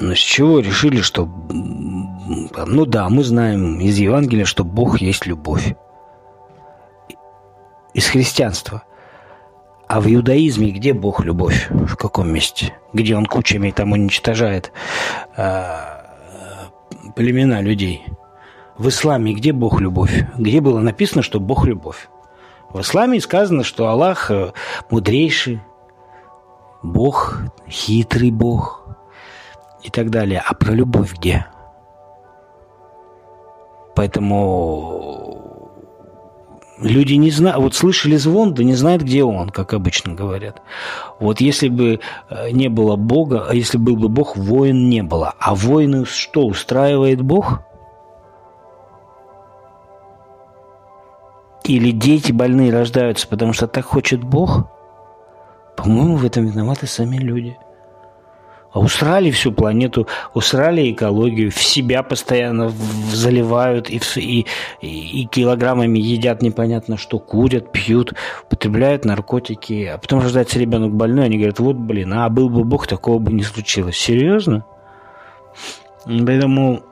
Ну, с чего решили, что... Ну да, мы знаем из Евангелия, что Бог есть любовь. Из христианства. А в иудаизме где Бог любовь? В каком месте? Где он кучами там уничтожает э, племена людей? В исламе где Бог любовь? Где было написано, что Бог любовь? В исламе сказано, что Аллах э, мудрейший, Бог, хитрый Бог и так далее. А про любовь где? Поэтому Люди не знают, вот слышали звон, да не знают, где он, как обычно говорят. Вот если бы э, не было Бога, а если был бы Бог, воин не было. А войны что, устраивает Бог? Или дети больные рождаются, потому что так хочет Бог? По-моему, в этом виноваты сами люди – а усрали всю планету, усрали экологию, в себя постоянно заливают и, и, и килограммами едят непонятно что, курят, пьют, употребляют наркотики. А потом рождается ребенок больной, они говорят, вот блин, а был бы Бог, такого бы не случилось. Серьезно? Поэтому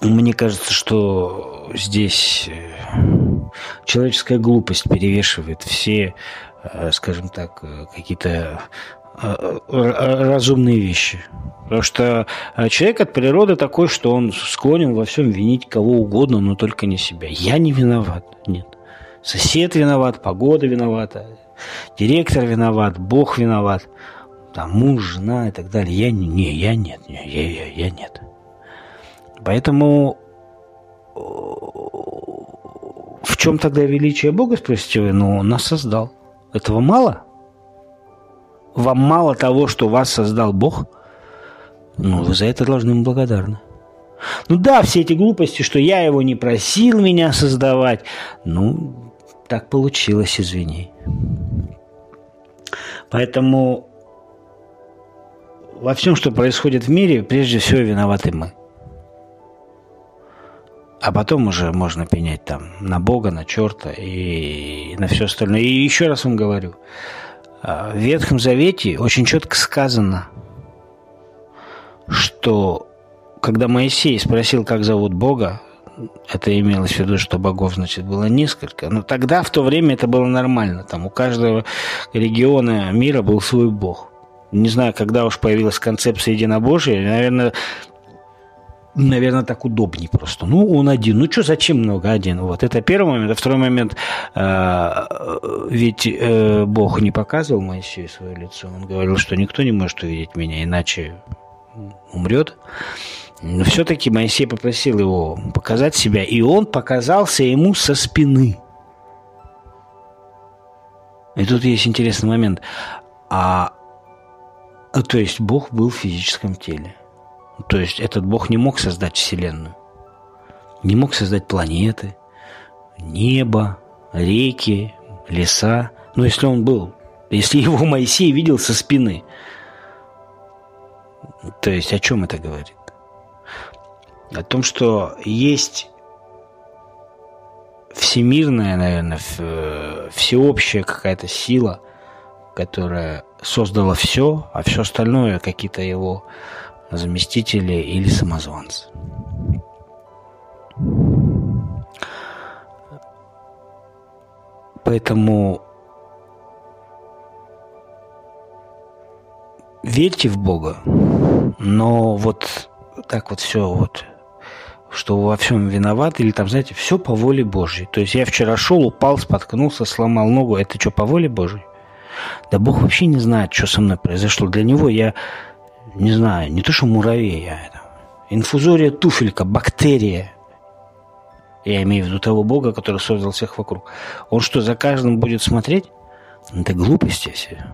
мне кажется, что здесь э, человеческая глупость перевешивает все, э, скажем так, э, какие-то разумные вещи. Потому что э, человек от природы такой, что он склонен во всем винить кого угодно, но только не себя. Я не виноват. Нет. Сосед виноват, погода виновата, директор виноват, Бог виноват, там муж, жена и так далее. Я не, не я нет, не, я, я, я нет. Поэтому э, в чем тогда величие Бога, спросите вы? Ну, он нас создал. Этого мало? Вам мало того, что вас создал Бог? Ну, вы за это должны ему благодарны. Ну да, все эти глупости, что я его не просил меня создавать. Ну, так получилось, извини. Поэтому во всем, что происходит в мире, прежде всего виноваты мы. А потом уже можно пенять там на Бога, на черта и на все остальное. И еще раз вам говорю – в Ветхом Завете очень четко сказано, что когда Моисей спросил, как зовут Бога, это имелось в виду, что богов, значит, было несколько. Но тогда, в то время, это было нормально. Там у каждого региона мира был свой бог. Не знаю, когда уж появилась концепция единобожия, наверное, наверное, так удобнее просто. Ну, он один. Ну, что, зачем много один? Вот, это первый момент. А второй момент, э, ведь э, Бог не показывал Моисею свое лицо. Он говорил, что никто не может увидеть меня, иначе умрет. Но все-таки Моисей попросил его показать себя, и он показался ему со спины. И тут есть интересный момент. А, то есть Бог был в физическом теле. То есть этот Бог не мог создать Вселенную, не мог создать планеты, небо, реки, леса. Но если он был, если его Моисей видел со спины, то есть о чем это говорит? О том, что есть всемирная, наверное, всеобщая какая-то сила, которая создала все, а все остальное какие-то его заместители или самозванцы. Поэтому верьте в Бога, но вот так вот все вот, что во всем виноват, или там, знаете, все по воле Божьей. То есть я вчера шел, упал, споткнулся, сломал ногу, это что, по воле Божьей? Да Бог вообще не знает, что со мной произошло. Для него я не знаю, не то что муравей, я, Инфузория туфелька, бактерия. Я имею в виду того Бога, который создал всех вокруг. Он что, за каждым будет смотреть? Это глупости все.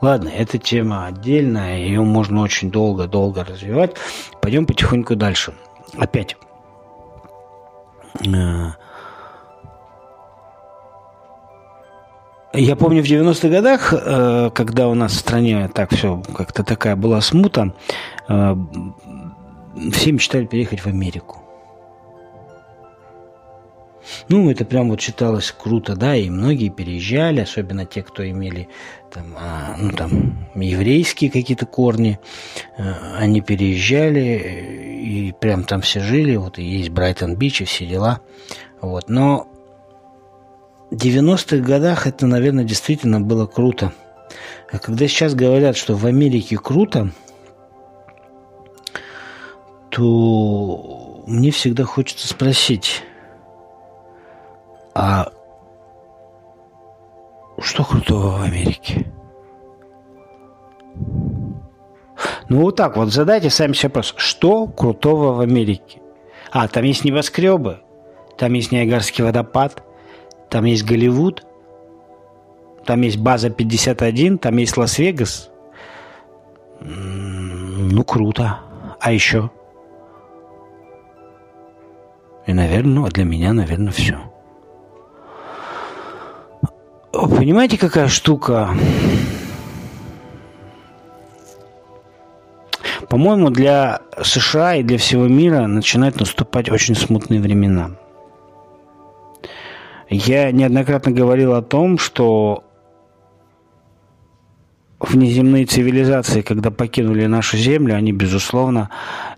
Ладно, эта тема отдельная, ее можно очень долго-долго развивать. Пойдем потихоньку дальше. Опять. Я помню в 90-х годах, э, когда у нас в стране так все, как-то такая была смута, э, все мечтали переехать в Америку. Ну, это прям вот считалось круто, да, и многие переезжали, особенно те, кто имели там, а, ну, там, еврейские какие-то корни, а, они переезжали и прям там все жили, вот и есть Брайтон-Бич и все дела, вот, но 90-х годах это, наверное, действительно было круто. А когда сейчас говорят, что в Америке круто, то мне всегда хочется спросить, а что крутого в Америке? Ну вот так вот задайте сами себе вопрос. Что крутого в Америке? А, там есть небоскребы, там есть Ниагарский водопад, там есть Голливуд, там есть база 51, там есть Лас-Вегас. Ну, круто. А еще? И, наверное, ну, для меня, наверное, все. Понимаете, какая штука? По-моему, для США и для всего мира начинают наступать очень смутные времена. Я неоднократно говорил о том, что внеземные цивилизации, когда покинули нашу Землю, они, безусловно,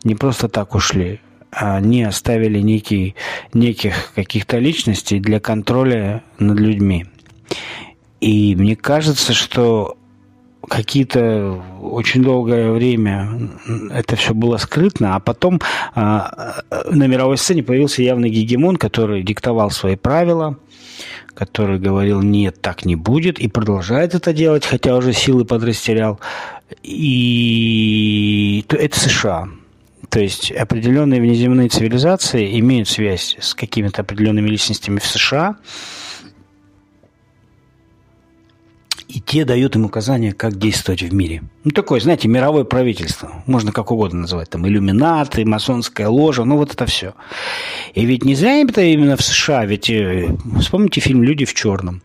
не просто так ушли. Они оставили некий, неких каких-то личностей для контроля над людьми. И мне кажется, что какие-то очень долгое время это все было скрытно, а потом а, на мировой сцене появился явный гегемон, который диктовал свои правила, который говорил, нет, так не будет, и продолжает это делать, хотя уже силы подрастерял. И это США. То есть определенные внеземные цивилизации имеют связь с какими-то определенными личностями в США, и те дают им указания, как действовать в мире. Ну, такое, знаете, мировое правительство. Можно как угодно называть. Там иллюминаты, масонская ложа, ну, вот это все. И ведь не зря это именно в США. Ведь э, вспомните фильм «Люди в черном».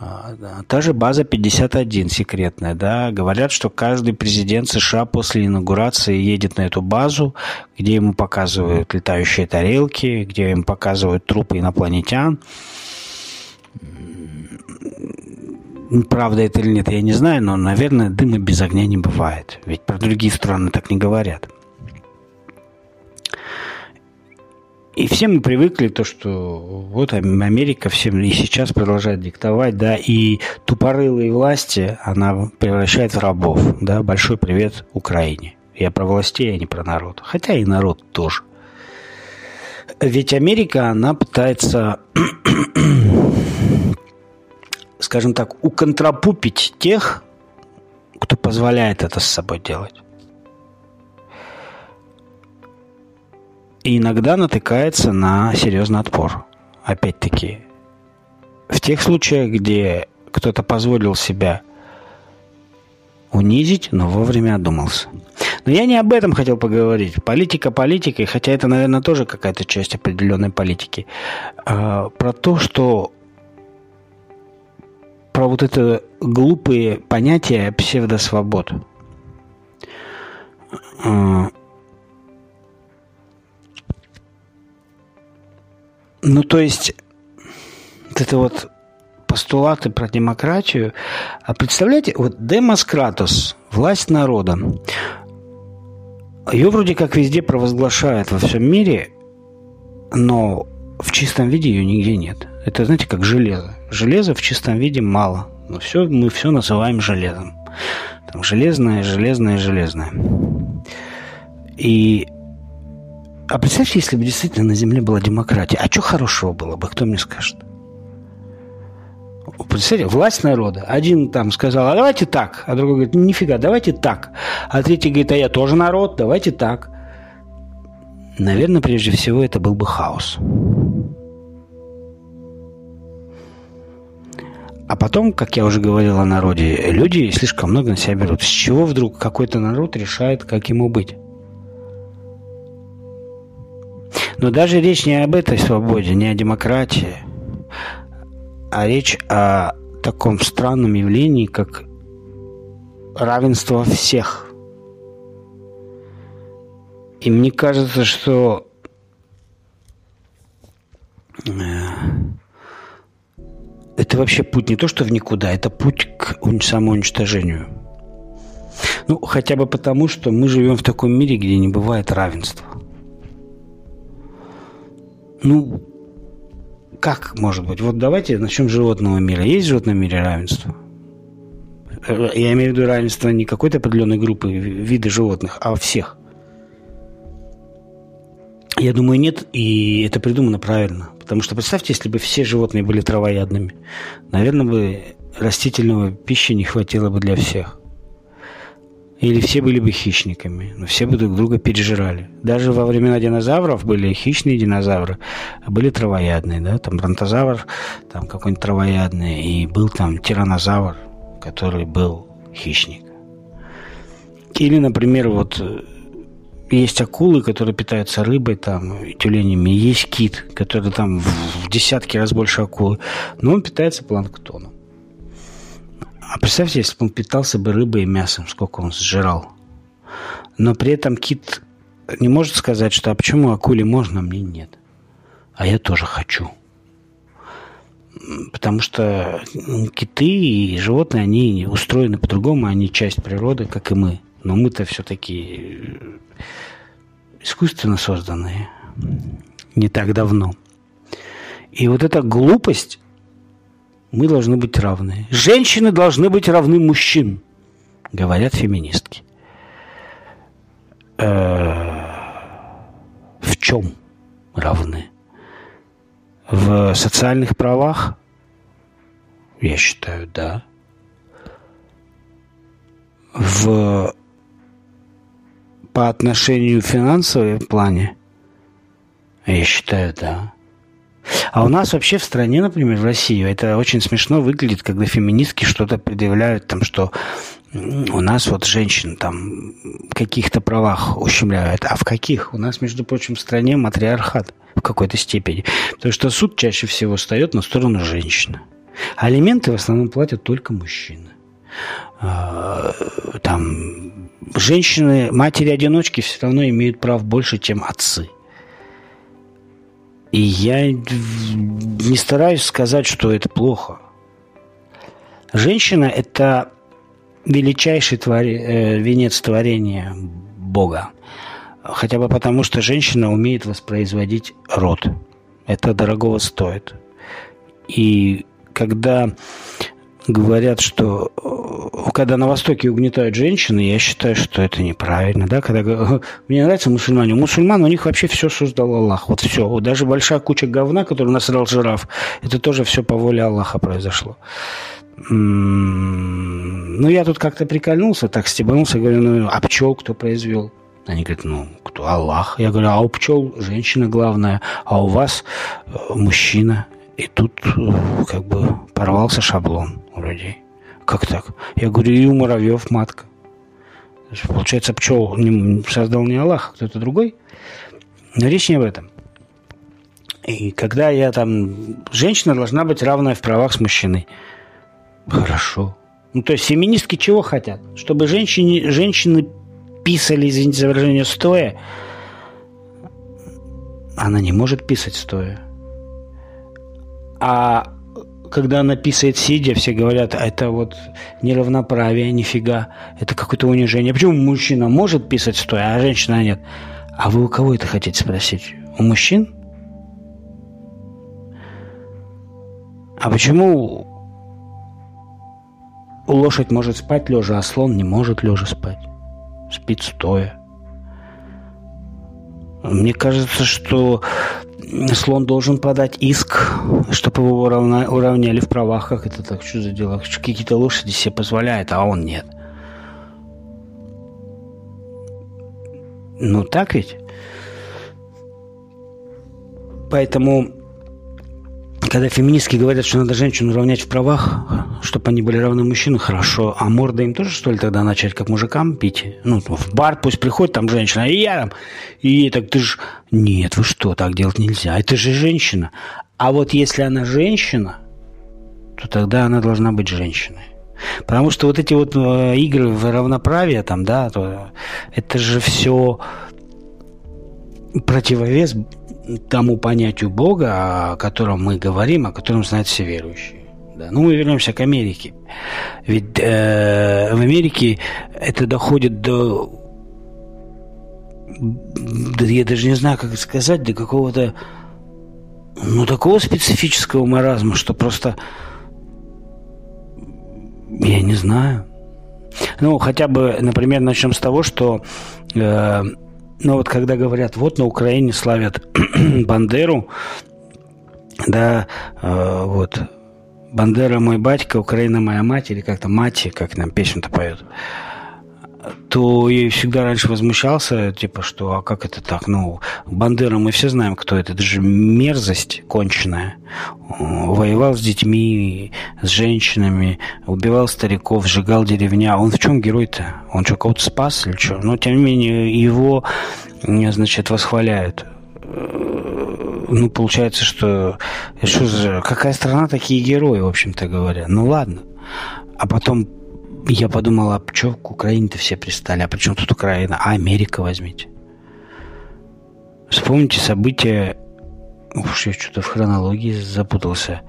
А, та же база 51 секретная, да, говорят, что каждый президент США после инаугурации едет на эту базу, где ему показывают летающие тарелки, где ему показывают трупы инопланетян, Правда это или нет, я не знаю, но, наверное, дыма без огня не бывает. Ведь про другие страны так не говорят. И все мы привыкли то, что вот Америка всем и сейчас продолжает диктовать, да, и тупорылые власти она превращает в рабов, да. Большой привет Украине. Я про властей, а не про народ. Хотя и народ тоже. Ведь Америка, она пытается скажем так, уконтрапупить тех, кто позволяет это с собой делать. И иногда натыкается на серьезный отпор. Опять-таки, в тех случаях, где кто-то позволил себя унизить, но вовремя одумался. Но я не об этом хотел поговорить. Политика политикой, хотя это, наверное, тоже какая-то часть определенной политики. А, про то, что про вот это глупые понятия псевдосвобод. А, ну, то есть, вот это вот постулаты про демократию. А представляете, вот демоскратус, власть народа, ее вроде как везде провозглашают во всем мире, но в чистом виде ее нигде нет. Это, знаете, как железо. Железа в чистом виде мало. Но все, мы все называем железом. Там железное, железное, железное. И а представьте, если бы действительно на Земле была демократия. А что хорошего было бы, кто мне скажет? Представьте, власть народа. Один там сказал, а давайте так. А другой говорит, нифига, давайте так. А третий говорит, а я тоже народ, давайте так. Наверное, прежде всего это был бы хаос. А потом, как я уже говорил о народе, люди слишком много на себя берут. С чего вдруг какой-то народ решает, как ему быть? Но даже речь не об этой свободе, не о демократии, а речь о таком странном явлении, как равенство всех. И мне кажется, что э, это вообще путь не то, что в никуда, это путь к самоуничтожению. Ну, хотя бы потому, что мы живем в таком мире, где не бывает равенства. Ну, как может быть? Вот давайте начнем с животного мира. Есть в животном мире равенство? Я имею в виду равенство не какой-то определенной группы вида животных, а всех. Я думаю, нет, и это придумано правильно. Потому что представьте, если бы все животные были травоядными, наверное, бы растительного пищи не хватило бы для всех. Или все были бы хищниками, но все бы друг друга пережирали. Даже во времена динозавров были хищные динозавры, были травоядные, да, там бронтозавр, там какой-нибудь травоядный, и был там тиранозавр, который был хищник. Или, например, вот есть акулы, которые питаются рыбой, там, тюленями. Есть кит, который там в десятки раз больше акулы. Но он питается планктоном. А представьте, если бы он питался бы рыбой и мясом, сколько он сжирал. Но при этом кит не может сказать, что а почему акуле можно, а мне нет. А я тоже хочу. Потому что киты и животные, они устроены по-другому, они часть природы, как и мы. Но мы-то все-таки искусственно созданные не так давно. И вот эта глупость, мы должны быть равны. Женщины должны быть равны мужчин, говорят феминистки. Э, в чем равны? В социальных правах? Я считаю, да. В по отношению в финансовом плане? Я считаю, да. А у нас вообще в стране, например, в России, это очень смешно выглядит, когда феминистки что-то предъявляют, там, что у нас вот женщин там в каких-то правах ущемляют. А в каких? У нас, между прочим, в стране матриархат в какой-то степени. Потому что суд чаще всего встает на сторону женщины. А алименты в основном платят только мужчины. А, там женщины, матери-одиночки все равно имеют прав больше, чем отцы. И я не стараюсь сказать, что это плохо. Женщина – это величайший твори, э, венец творения Бога. Хотя бы потому, что женщина умеет воспроизводить род. Это дорогого стоит. И когда говорят, что э, когда на Востоке угнетают женщины, я считаю, что это неправильно. Да? Когда, мне нравятся мусульмане. У мусульман у них вообще все создал Аллах. Вот все. Даже большая куча говна, которую насрал жираф, это тоже все по воле Аллаха произошло. Ну, я тут как-то прикольнулся, так стебанулся, говорю, ну, а пчел кто произвел? Они говорят, ну, кто? Аллах. Я говорю, а у пчел женщина главная, а у вас э, мужчина. И тут э, как бы порвался шаблон людей. Как так? Я говорю, и у муравьев матка. Получается, пчел создал не Аллах, а кто-то другой. Но речь не об этом. И когда я там... Женщина должна быть равная в правах с мужчиной. Хорошо. Ну, то есть феминистки чего хотят? Чтобы женщины, женщины писали, извините за выражение, стоя. Она не может писать стоя. А когда она писает сидя, все говорят, это вот неравноправие, нифига, это какое-то унижение. Почему мужчина может писать стоя, а женщина нет? А вы у кого это хотите спросить? У мужчин? А почему лошадь может спать лежа, а слон не может лежа спать? Спит стоя. Мне кажется, что слон должен подать иск, чтобы его уравна, уравняли в правах. Как это так? Что за дела? Какие-то лошади себе позволяют, а он нет. Ну так ведь? Поэтому когда феминистки говорят, что надо женщину равнять в правах, чтобы они были равны мужчинам, хорошо. А морда им тоже, что ли, тогда начать как мужикам пить? Ну, в бар пусть приходит там женщина, и я там. И так ты же... Нет, вы что, так делать нельзя. Это же женщина. А вот если она женщина, то тогда она должна быть женщиной. Потому что вот эти вот э, игры в равноправие, там, да, то это же все противовес тому понятию Бога, о котором мы говорим, о котором знают все верующие. Да. Ну, мы вернемся к Америке. Ведь э, в Америке это доходит до... Я даже не знаю, как сказать, до какого-то ну, такого специфического маразма, что просто я не знаю. Ну, хотя бы, например, начнем с того, что э, но вот когда говорят, вот на Украине славят Бандеру, да, э, вот, Бандера мой батька, Украина моя мать, или как-то мать, как нам песню-то поют то я всегда раньше возмущался, типа, что, а как это так? Ну, Бандера, мы все знаем, кто это. Это же мерзость конченая. Воевал с детьми, с женщинами, убивал стариков, сжигал деревня. Он в чем герой-то? Он что, кого-то спас или что? Но, тем не менее, его, значит, восхваляют ну, получается, что, что за, какая страна, такие герои, в общем-то говоря. Ну, ладно. А потом я подумал, а что к Украине-то все пристали? А при чем тут Украина? А Америка возьмите. Вспомните события... Уж я что-то в хронологии запутался.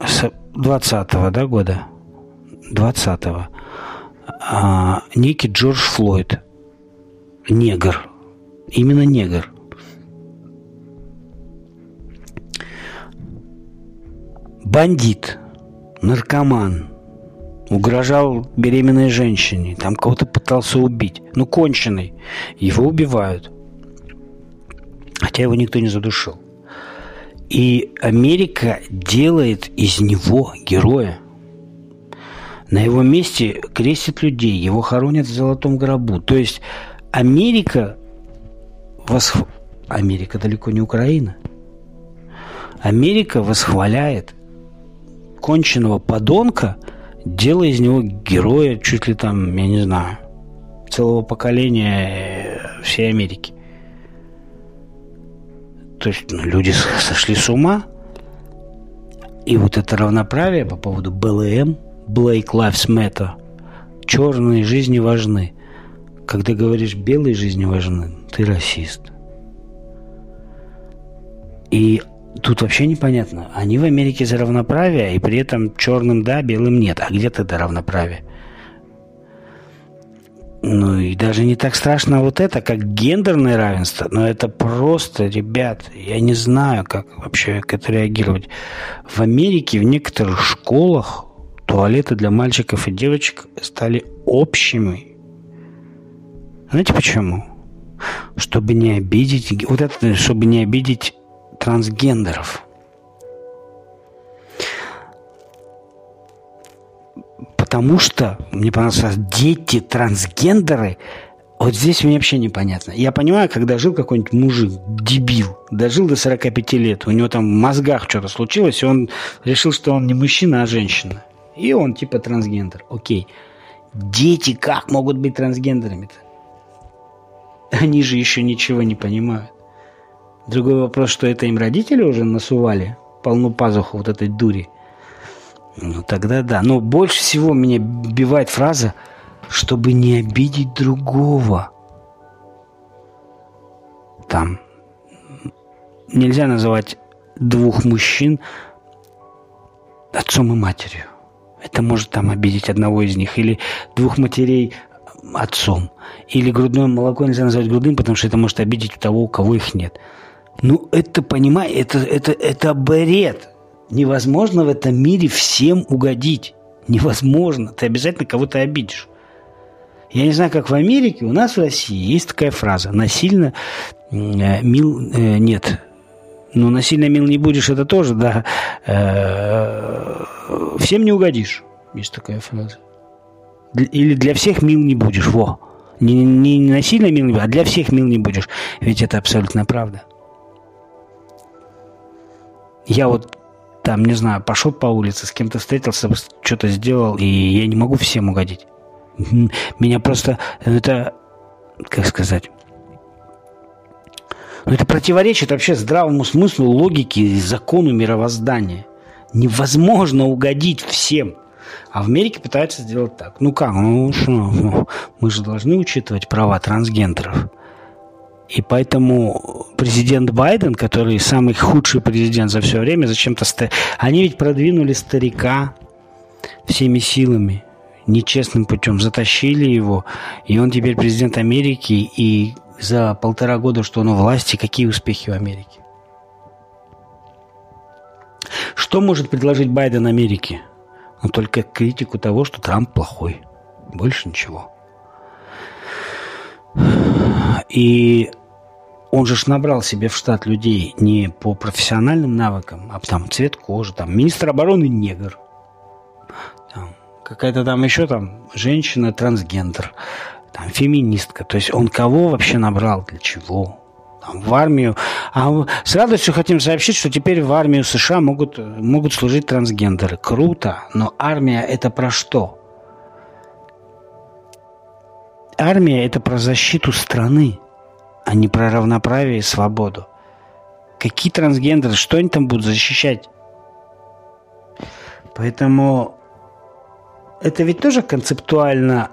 С 20-го, да, года? 20-го. А, некий Джордж Флойд. Негр. Именно негр. Бандит. Наркоман угрожал беременной женщине, там кого-то пытался убить. Ну, конченый. Его убивают. Хотя его никто не задушил. И Америка делает из него героя. На его месте крестят людей, его хоронят в золотом гробу. То есть Америка восх... Америка далеко не Украина. Америка восхваляет конченного подонка – делая из него героя чуть ли там, я не знаю, целого поколения э, всей Америки. То есть ну, люди сошли с ума. И вот это равноправие по поводу БЛМ, Black Lives Matter, черные жизни важны. Когда говоришь белые жизни важны, ты расист. И Тут вообще непонятно. Они в Америке за равноправие, и при этом черным да, белым нет. А где тогда равноправие? Ну и даже не так страшно вот это, как гендерное равенство. Но это просто, ребят, я не знаю, как вообще к этому реагировать. В Америке в некоторых школах туалеты для мальчиков и девочек стали общими. Знаете почему? Чтобы не обидеть, вот это, чтобы не обидеть трансгендеров. Потому что, мне понравилось, дети трансгендеры, вот здесь мне вообще непонятно. Я понимаю, когда жил какой-нибудь мужик, дебил, дожил до 45 лет, у него там в мозгах что-то случилось, и он решил, что он не мужчина, а женщина. И он типа трансгендер. Окей. Дети как могут быть трансгендерами-то? Они же еще ничего не понимают. Другой вопрос, что это им родители уже насували полну пазуху вот этой дури. Ну, тогда да. Но больше всего меня бивает фраза «чтобы не обидеть другого». Там нельзя называть двух мужчин отцом и матерью. Это может там обидеть одного из них. Или двух матерей отцом. Или грудное молоко нельзя назвать грудным, потому что это может обидеть того, у кого их нет. Ну, это, понимай, это, это, это бред. Невозможно в этом мире всем угодить. Невозможно. Ты обязательно кого-то обидишь. Я не знаю, как в Америке, у нас в России есть такая фраза. Насильно э, мил э, нет. Ну, насильно мил не будешь, это тоже, да. Э, всем не угодишь. Есть такая фраза. Или для всех мил не будешь. Во. Не, не насильно мил не будешь, а для всех мил не будешь. Ведь это абсолютно правда. Я вот там, не знаю, пошел по улице, с кем-то встретился, что-то сделал, и я не могу всем угодить. Меня просто это, как сказать, ну, это противоречит вообще здравому смыслу, логике и закону мировоздания. Невозможно угодить всем. А в Америке пытаются сделать так. Ну как, ну что, ну, мы же должны учитывать права трансгендеров. И поэтому президент Байден, который самый худший президент за все время, зачем-то... Ста... Они ведь продвинули старика всеми силами, нечестным путем, затащили его, и он теперь президент Америки, и за полтора года, что он у власти, какие успехи в Америке? Что может предложить Байден Америке? Ну, только критику того, что Трамп плохой. Больше ничего. И он же ж набрал себе в штат людей не по профессиональным навыкам, а там цвет кожи, там министр обороны негр, там, какая-то там еще там женщина трансгендер, там феминистка. То есть он кого вообще набрал, для чего? Там, в армию. А с радостью хотим сообщить, что теперь в армию США могут, могут служить трансгендеры. Круто, но армия это про что? Армия это про защиту страны а не про равноправие и свободу. Какие трансгендеры, что они там будут защищать? Поэтому это ведь тоже концептуально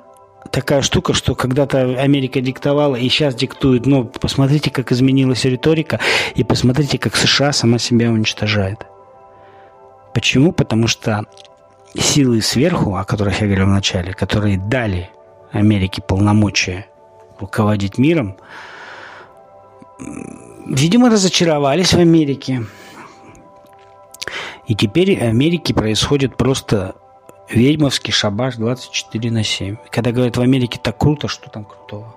такая штука, что когда-то Америка диктовала и сейчас диктует. Но посмотрите, как изменилась риторика, и посмотрите, как США сама себя уничтожает. Почему? Потому что силы сверху, о которых я говорил в начале, которые дали Америке полномочия руководить миром, видимо, разочаровались в Америке. И теперь в Америке происходит просто ведьмовский шабаш 24 на 7. Когда говорят в Америке так круто, что там крутого?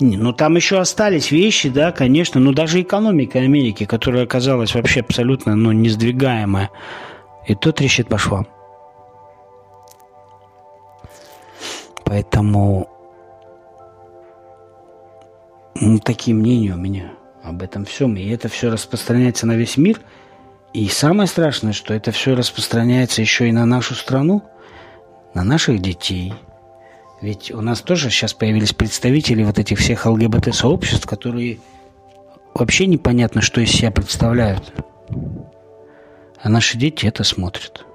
Не, ну там еще остались вещи, да, конечно, но даже экономика Америки, которая оказалась вообще абсолютно ну, несдвигаемая, и то трещит по швам. Поэтому ну, такие мнения у меня об этом всем. И это все распространяется на весь мир. И самое страшное, что это все распространяется еще и на нашу страну, на наших детей. Ведь у нас тоже сейчас появились представители вот этих всех ЛГБТ-сообществ, которые вообще непонятно, что из себя представляют. А наши дети это смотрят.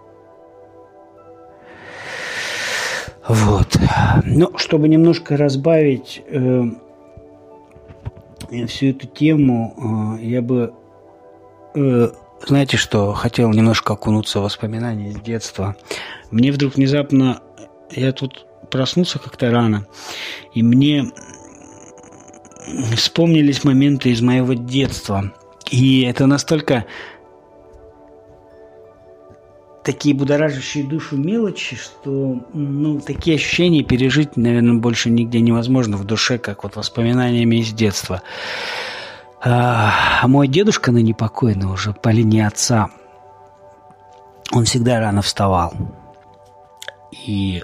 Вот. Ну, чтобы немножко разбавить э, всю эту тему э, я бы, э, знаете что, хотел немножко окунуться в воспоминания с детства. Мне вдруг внезапно, я тут проснулся как-то рано, и мне вспомнились моменты из моего детства. И это настолько такие будоражащие душу мелочи, что ну, такие ощущения пережить, наверное, больше нигде невозможно в душе, как вот воспоминаниями из детства. А мой дедушка, ныне покойный уже по линии отца, он всегда рано вставал. И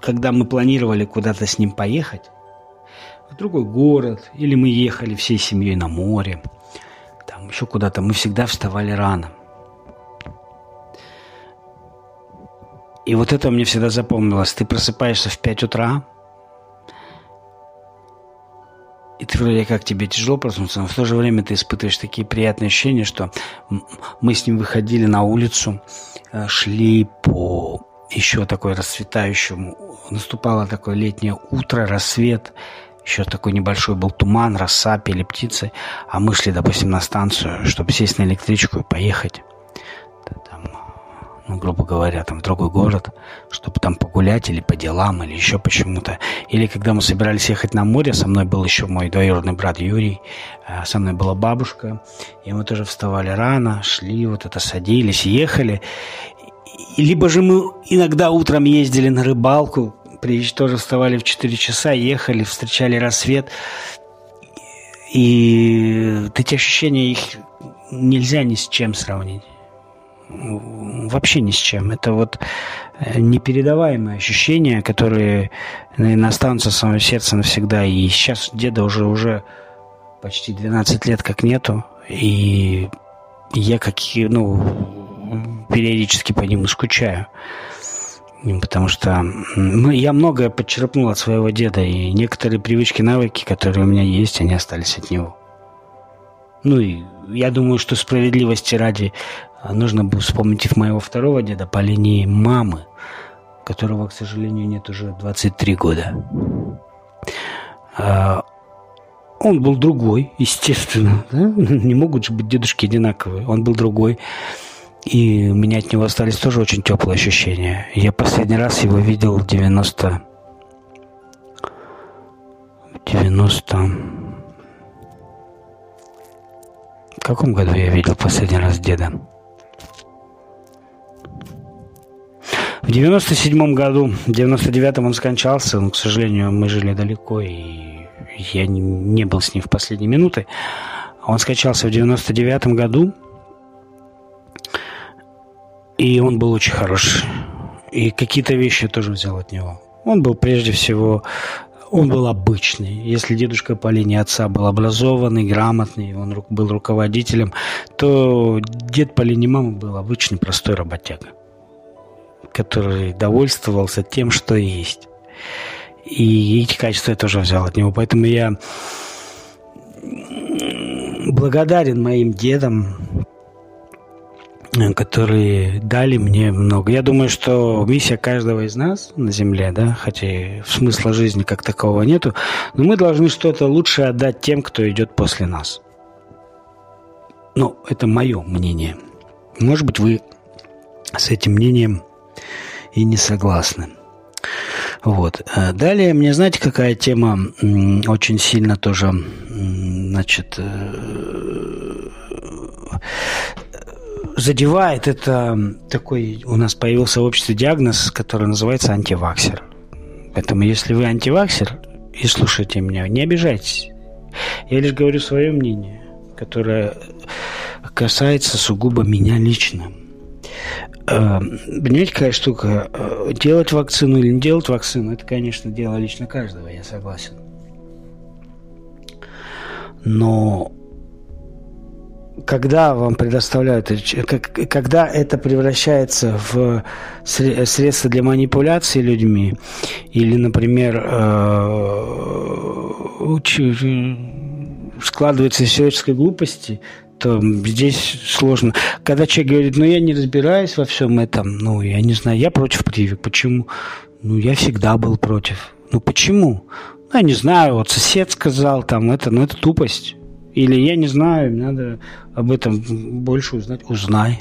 когда мы планировали куда-то с ним поехать, в другой город, или мы ехали всей семьей на море – еще куда-то, мы всегда вставали рано. И вот это мне всегда запомнилось. Ты просыпаешься в 5 утра, и ты вроде как тебе тяжело проснуться, но в то же время ты испытываешь такие приятные ощущения, что мы с ним выходили на улицу, э, шли по еще такой расцветающему, наступало такое летнее утро, рассвет, еще такой небольшой был туман, роса, пели птицы, а мы шли, допустим, на станцию, чтобы сесть на электричку и поехать. Там, ну, грубо говоря, там в другой город, чтобы там погулять или по делам, или еще почему-то. Или когда мы собирались ехать на море, со мной был еще мой двоюродный брат Юрий, а со мной была бабушка, и мы тоже вставали рано, шли, вот это садились, ехали. Либо же мы иногда утром ездили на рыбалку, тоже вставали в 4 часа, ехали, встречали рассвет. И эти ощущения, их нельзя ни с чем сравнить. Вообще ни с чем. Это вот э, непередаваемые ощущения, которые, наверное, останутся в самом сердце навсегда. И сейчас деда уже, уже почти 12 лет как нету, и я как, ну, периодически по нему скучаю. Потому что ну, я многое подчерпнул от своего деда, и некоторые привычки, навыки, которые у меня есть, они остались от него. Ну и я думаю, что справедливости ради нужно бы вспомнить моего второго деда по линии мамы, которого, к сожалению, нет уже 23 года. А, он был другой, естественно. Да? Не могут же быть дедушки одинаковые. Он был другой. И у меня от него остались тоже очень теплые ощущения. Я последний раз его видел в 90... 90... В каком году я видел последний раз деда? В 97 году, в 99-м он скончался, но, к сожалению, мы жили далеко, и я не, не был с ним в последние минуты. Он скончался в 99 году, и он был очень хороший. И какие-то вещи я тоже взял от него. Он был прежде всего, он был обычный. Если дедушка по линии отца был образованный, грамотный, он был руководителем, то дед по линии мамы был обычный простой работяга, который довольствовался тем, что есть. И эти качества я тоже взял от него. Поэтому я благодарен моим дедам, которые дали мне много. Я думаю, что миссия каждого из нас на Земле, да, хотя и смысла жизни как такового нету, но мы должны что-то лучше отдать тем, кто идет после нас. Ну, это мое мнение. Может быть, вы с этим мнением и не согласны. Вот. Э, далее, мне знаете, какая тема очень сильно тоже, значит, э, задевает, это такой, у нас появился в обществе диагноз, который называется антиваксер. Поэтому если вы антиваксер и слушаете меня, не обижайтесь. Я лишь говорю свое мнение, которое касается сугубо меня лично. Э, понимаете, какая штука? Э, делать вакцину или не делать вакцину, это, конечно, дело лично каждого, я согласен. Но когда вам предоставляют, когда это превращается в средство для манипуляции людьми, или, например, э, складывается из человеческой глупости, то здесь сложно. Когда человек говорит, ну я не разбираюсь во всем этом, ну я не знаю, я против прививок. Почему? Ну я всегда был против. Ну почему? Ну, я не знаю, вот сосед сказал там это, ну это тупость. Или я не знаю, надо об этом больше узнать. Узнай.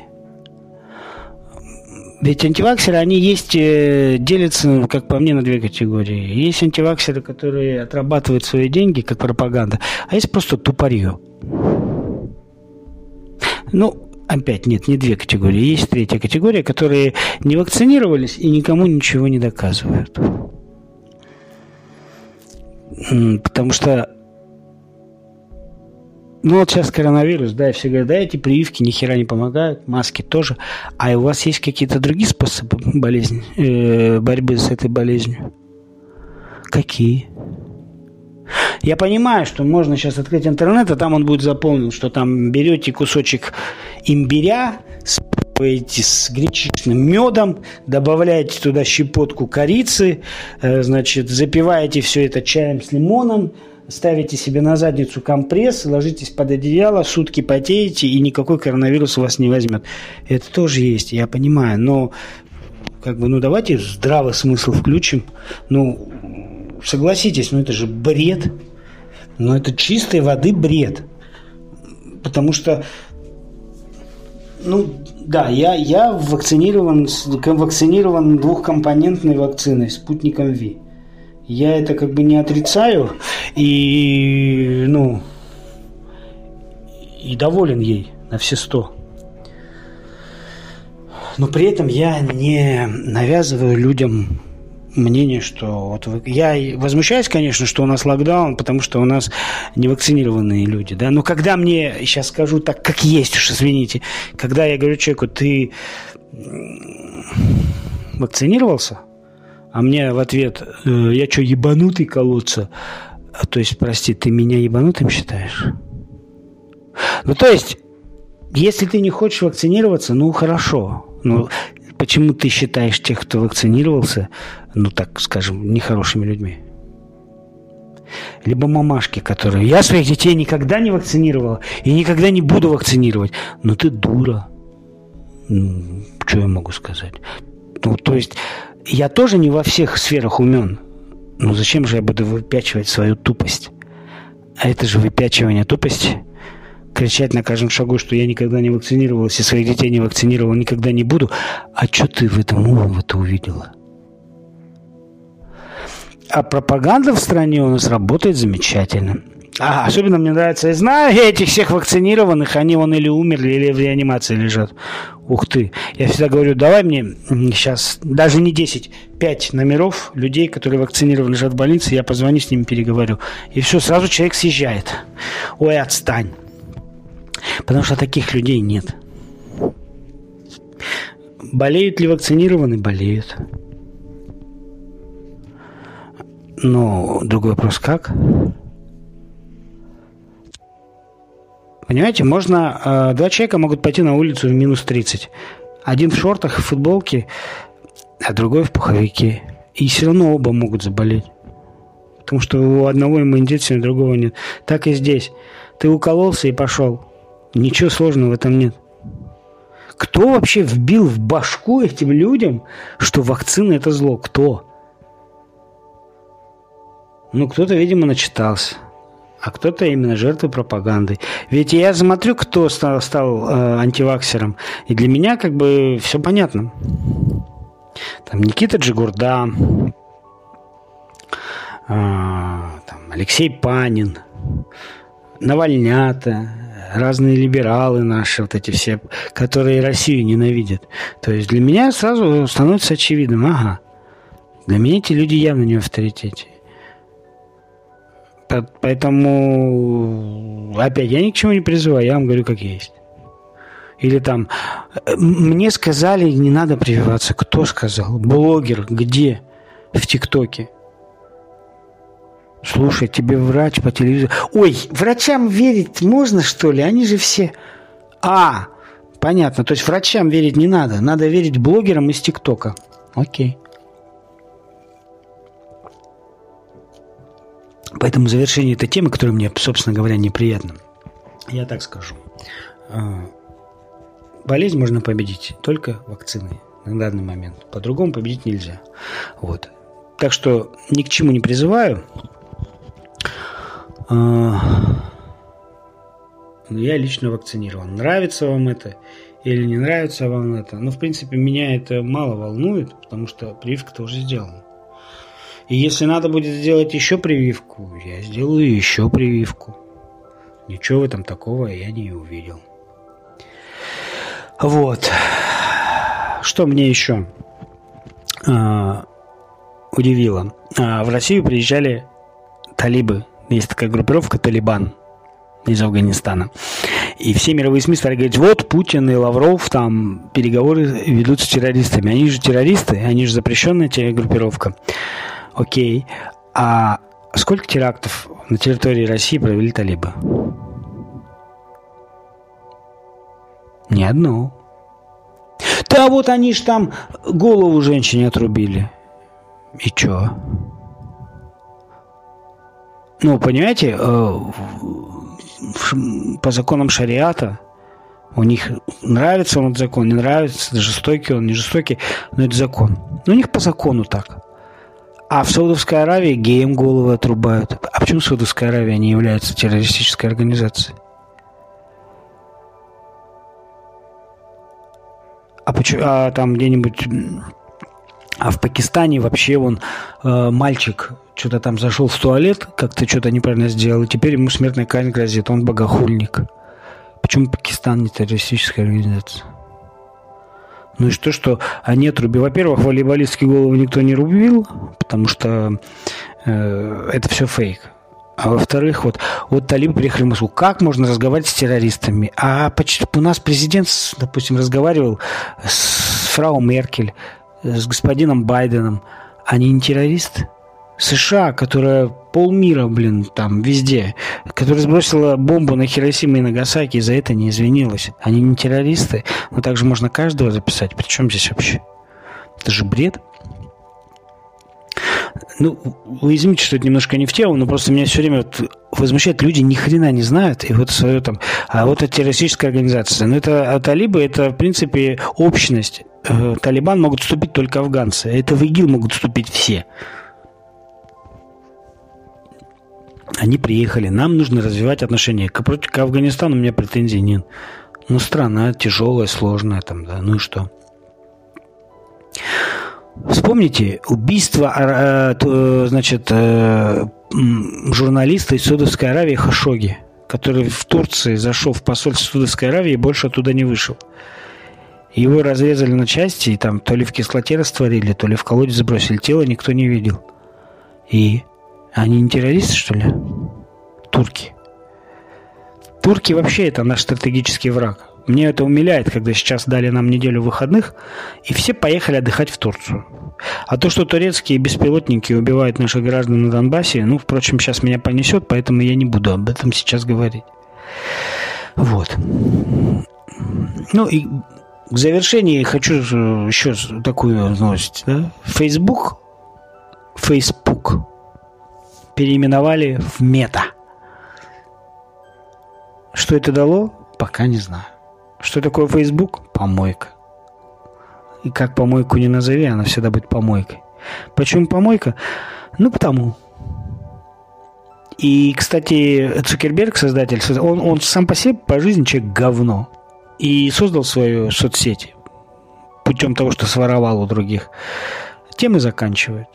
Ведь антиваксеры, они есть, э, делятся, как по мне, на две категории. Есть антиваксеры, которые отрабатывают свои деньги, как пропаганда, а есть просто тупорье. Ну, опять нет, не две категории. Есть третья категория, которые не вакцинировались и никому ничего не доказывают. Потому что ну вот сейчас коронавирус, да, и все говорят, да, эти прививки ни хера не помогают, маски тоже. А у вас есть какие-то другие способы болезни, э, борьбы с этой болезнью? Какие? Я понимаю, что можно сейчас открыть интернет, а там он будет заполнен, что там берете кусочек имбиря, спаиваете с гречичным медом, добавляете туда щепотку корицы, э, значит, запиваете все это чаем с лимоном, ставите себе на задницу компресс, ложитесь под одеяло, сутки потеете, и никакой коронавирус вас не возьмет. Это тоже есть, я понимаю, но как бы, ну давайте здравый смысл включим. Ну, согласитесь, ну это же бред. Ну это чистой воды бред. Потому что, ну да, я, я вакцинирован, вакцинирован двухкомпонентной вакциной, спутником Ви. Я это как бы не отрицаю и, ну, и доволен ей на все сто. Но при этом я не навязываю людям мнение, что вот я возмущаюсь, конечно, что у нас локдаун, потому что у нас невакцинированные люди, да. Но когда мне сейчас скажу так, как есть, уж извините, когда я говорю человеку, ты вакцинировался, а мне в ответ, «Э, я что, ебанутый колоться? А, то есть, прости, ты меня ебанутым считаешь? Ну, то есть, если ты не хочешь вакцинироваться, ну, хорошо. Ну, почему ты считаешь тех, кто вакцинировался, ну, так скажем, нехорошими людьми? Либо мамашки, которые... Я своих детей никогда не вакцинировала и никогда не буду вакцинировать. Ну, ты дура. Ну, что я могу сказать? Ну, то есть, я тоже не во всех сферах умен. Ну, зачем же я буду выпячивать свою тупость? А это же выпячивание тупости – кричать на каждом шагу, что я никогда не вакцинировалась и своих детей не вакцинировал, никогда не буду. А что ты в этом нового-то увидела? А пропаганда в стране у нас работает замечательно. А, особенно мне нравится, я знаю этих всех вакцинированных, они вон или умерли, или в реанимации лежат. Ух ты. Я всегда говорю, давай мне сейчас, даже не 10, 5 номеров людей, которые вакцинированы, лежат в больнице, я позвоню с ними, переговорю. И все, сразу человек съезжает. Ой, отстань. Потому что таких людей нет. Болеют ли вакцинированы? Болеют. Но другой вопрос, как? Понимаете, можно... Э, два человека могут пойти на улицу в минус 30. Один в шортах и футболке, а другой в пуховике. И все равно оба могут заболеть. Потому что у одного иммунитет, у другого нет. Так и здесь. Ты укололся и пошел. Ничего сложного в этом нет. Кто вообще вбил в башку этим людям, что вакцина это зло? Кто? Ну, кто-то, видимо, начитался. А кто-то именно жертвой пропаганды. Ведь я смотрю, кто стал, стал э, антиваксером. И для меня как бы все понятно. Там Никита Джигурда, э, там Алексей Панин, Навальнята, разные либералы наши, вот эти все, которые Россию ненавидят. То есть для меня сразу становится очевидным, ага, для меня эти люди явно не в авторитете. Поэтому, опять, я ни к чему не призываю, я вам говорю, как есть. Или там, мне сказали, не надо прививаться. Кто сказал? Блогер, где? В ТикТоке. Слушай, тебе врач по телевизору... Ой, врачам верить можно, что ли? Они же все... А, понятно. То есть врачам верить не надо. Надо верить блогерам из ТикТока. Окей. Поэтому завершение этой темы, которая мне, собственно говоря, неприятна, я так скажу. А, болезнь можно победить только вакциной на данный момент. По-другому победить нельзя. Вот. Так что ни к чему не призываю. А, я лично вакцинирован. Нравится вам это или не нравится вам это? Ну, в принципе, меня это мало волнует, потому что прививка-то уже сделана. И если надо будет сделать еще прививку, я сделаю еще прививку. Ничего в этом такого я не увидел. Вот. Что мне еще а, удивило? А, в Россию приезжали талибы есть такая группировка «Талибан» из Афганистана. И все мировые СМИ стали говорить, вот Путин и Лавров там переговоры ведут с террористами. Они же террористы, они же запрещенная группировка. Окей. А сколько терактов на территории России провели талибы? Ни одну. Да вот они ж там голову женщине отрубили. И чё? Ну, понимаете, э, по законам шариата у них нравится он этот закон, не нравится, жестокий он, не жестокий, но это закон. Но у них по закону так. А в Саудовской Аравии геям головы отрубают. А почему Саудовская Аравия не является террористической организацией? А, почему, а там где-нибудь а в Пакистане вообще он э, мальчик что-то там зашел в туалет, как-то что-то неправильно сделал, и теперь ему смертная казнь грозит. Он богохульник. Почему Пакистан не террористическая организация? Ну и что, что они отрубили? Во-первых, волейболистские головы никто не рубил, потому что э, это все фейк. А во-вторых, вот, вот талибы приехали в Москву. Как можно разговаривать с террористами? А почти, у нас президент, допустим, разговаривал с фрау Меркель, с господином Байденом. Они не террористы? США, которая полмира, блин, там везде, которая сбросила бомбу на Хиросиму и Нагасаки, и за это не извинилась. Они не террористы, но также можно каждого записать. Причем здесь вообще? Это же бред. Ну, вы извините, что это немножко не в тему, но просто меня все время вот возмущает, люди ни хрена не знают, и вот свое там, а вот это террористическая организация. Но это а талибы, это, в принципе, общность. Э, Талибан могут вступить только афганцы. Это в ИГИЛ могут вступить все. Они приехали, нам нужно развивать отношения. К, к Афганистану у меня претензий нет. Ну, страна тяжелая, сложная там, да, ну и что? Вспомните убийство, э, э, значит, э, журналиста из Саудовской Аравии Хашоги, который в Турции зашел в посольство Саудовской Аравии и больше оттуда не вышел. Его разрезали на части, и там то ли в кислоте растворили, то ли в колодец забросили. Тело никто не видел. И они не террористы, что ли? Турки. Турки вообще это наш стратегический враг. Мне это умиляет, когда сейчас дали нам неделю выходных, и все поехали отдыхать в Турцию. А то, что турецкие беспилотники убивают наших граждан на Донбассе, ну, впрочем, сейчас меня понесет, поэтому я не буду об этом сейчас говорить. Вот. Ну и к завершению хочу еще такую новость. Да? Facebook, Facebook переименовали в Мета. Что это дало, пока не знаю. Что такое Facebook? Помойка. И как помойку не назови, она всегда будет помойкой. Почему помойка? Ну, потому. И, кстати, Цукерберг, создатель, он, он сам по себе по жизни человек говно. И создал свою соцсеть путем того, что своровал у других. Тем и заканчивает.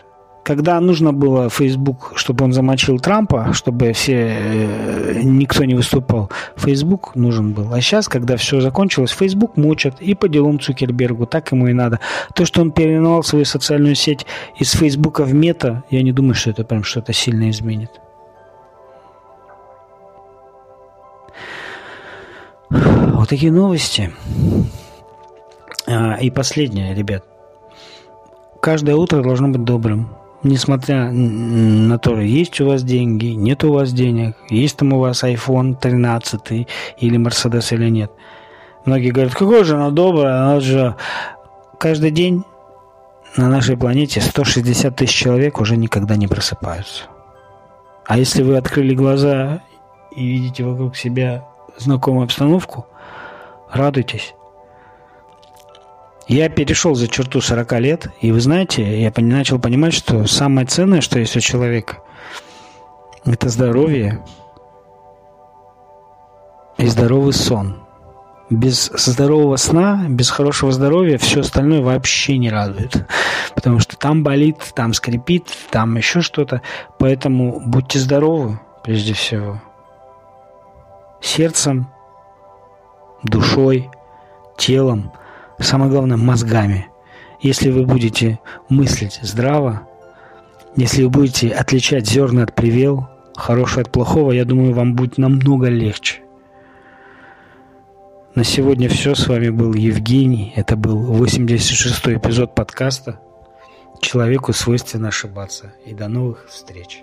Когда нужно было Facebook, чтобы он замочил Трампа, чтобы все э, никто не выступал, Facebook нужен был. А сейчас, когда все закончилось, Facebook мочат и по делам Цукербергу, так ему и надо. То, что он переименовал свою социальную сеть из Facebook в мета, я не думаю, что это прям что-то сильно изменит. Вот такие новости. А, и последнее, ребят. Каждое утро должно быть добрым несмотря на то, есть у вас деньги, нет у вас денег, есть там у вас iPhone 13 или Mercedes или нет. Многие говорят, какой же она добрая, она же... Каждый день на нашей планете 160 тысяч человек уже никогда не просыпаются. А если вы открыли глаза и видите вокруг себя знакомую обстановку, радуйтесь. Я перешел за черту 40 лет, и вы знаете, я начал понимать, что самое ценное, что есть у человека, это здоровье и здоровый сон. Без здорового сна, без хорошего здоровья все остальное вообще не радует. Потому что там болит, там скрипит, там еще что-то. Поэтому будьте здоровы, прежде всего. Сердцем, душой, телом – самое главное, мозгами. Если вы будете мыслить здраво, если вы будете отличать зерна от привел, хорошее от плохого, я думаю, вам будет намного легче. На сегодня все. С вами был Евгений. Это был 86-й эпизод подкаста «Человеку свойственно ошибаться». И до новых встреч.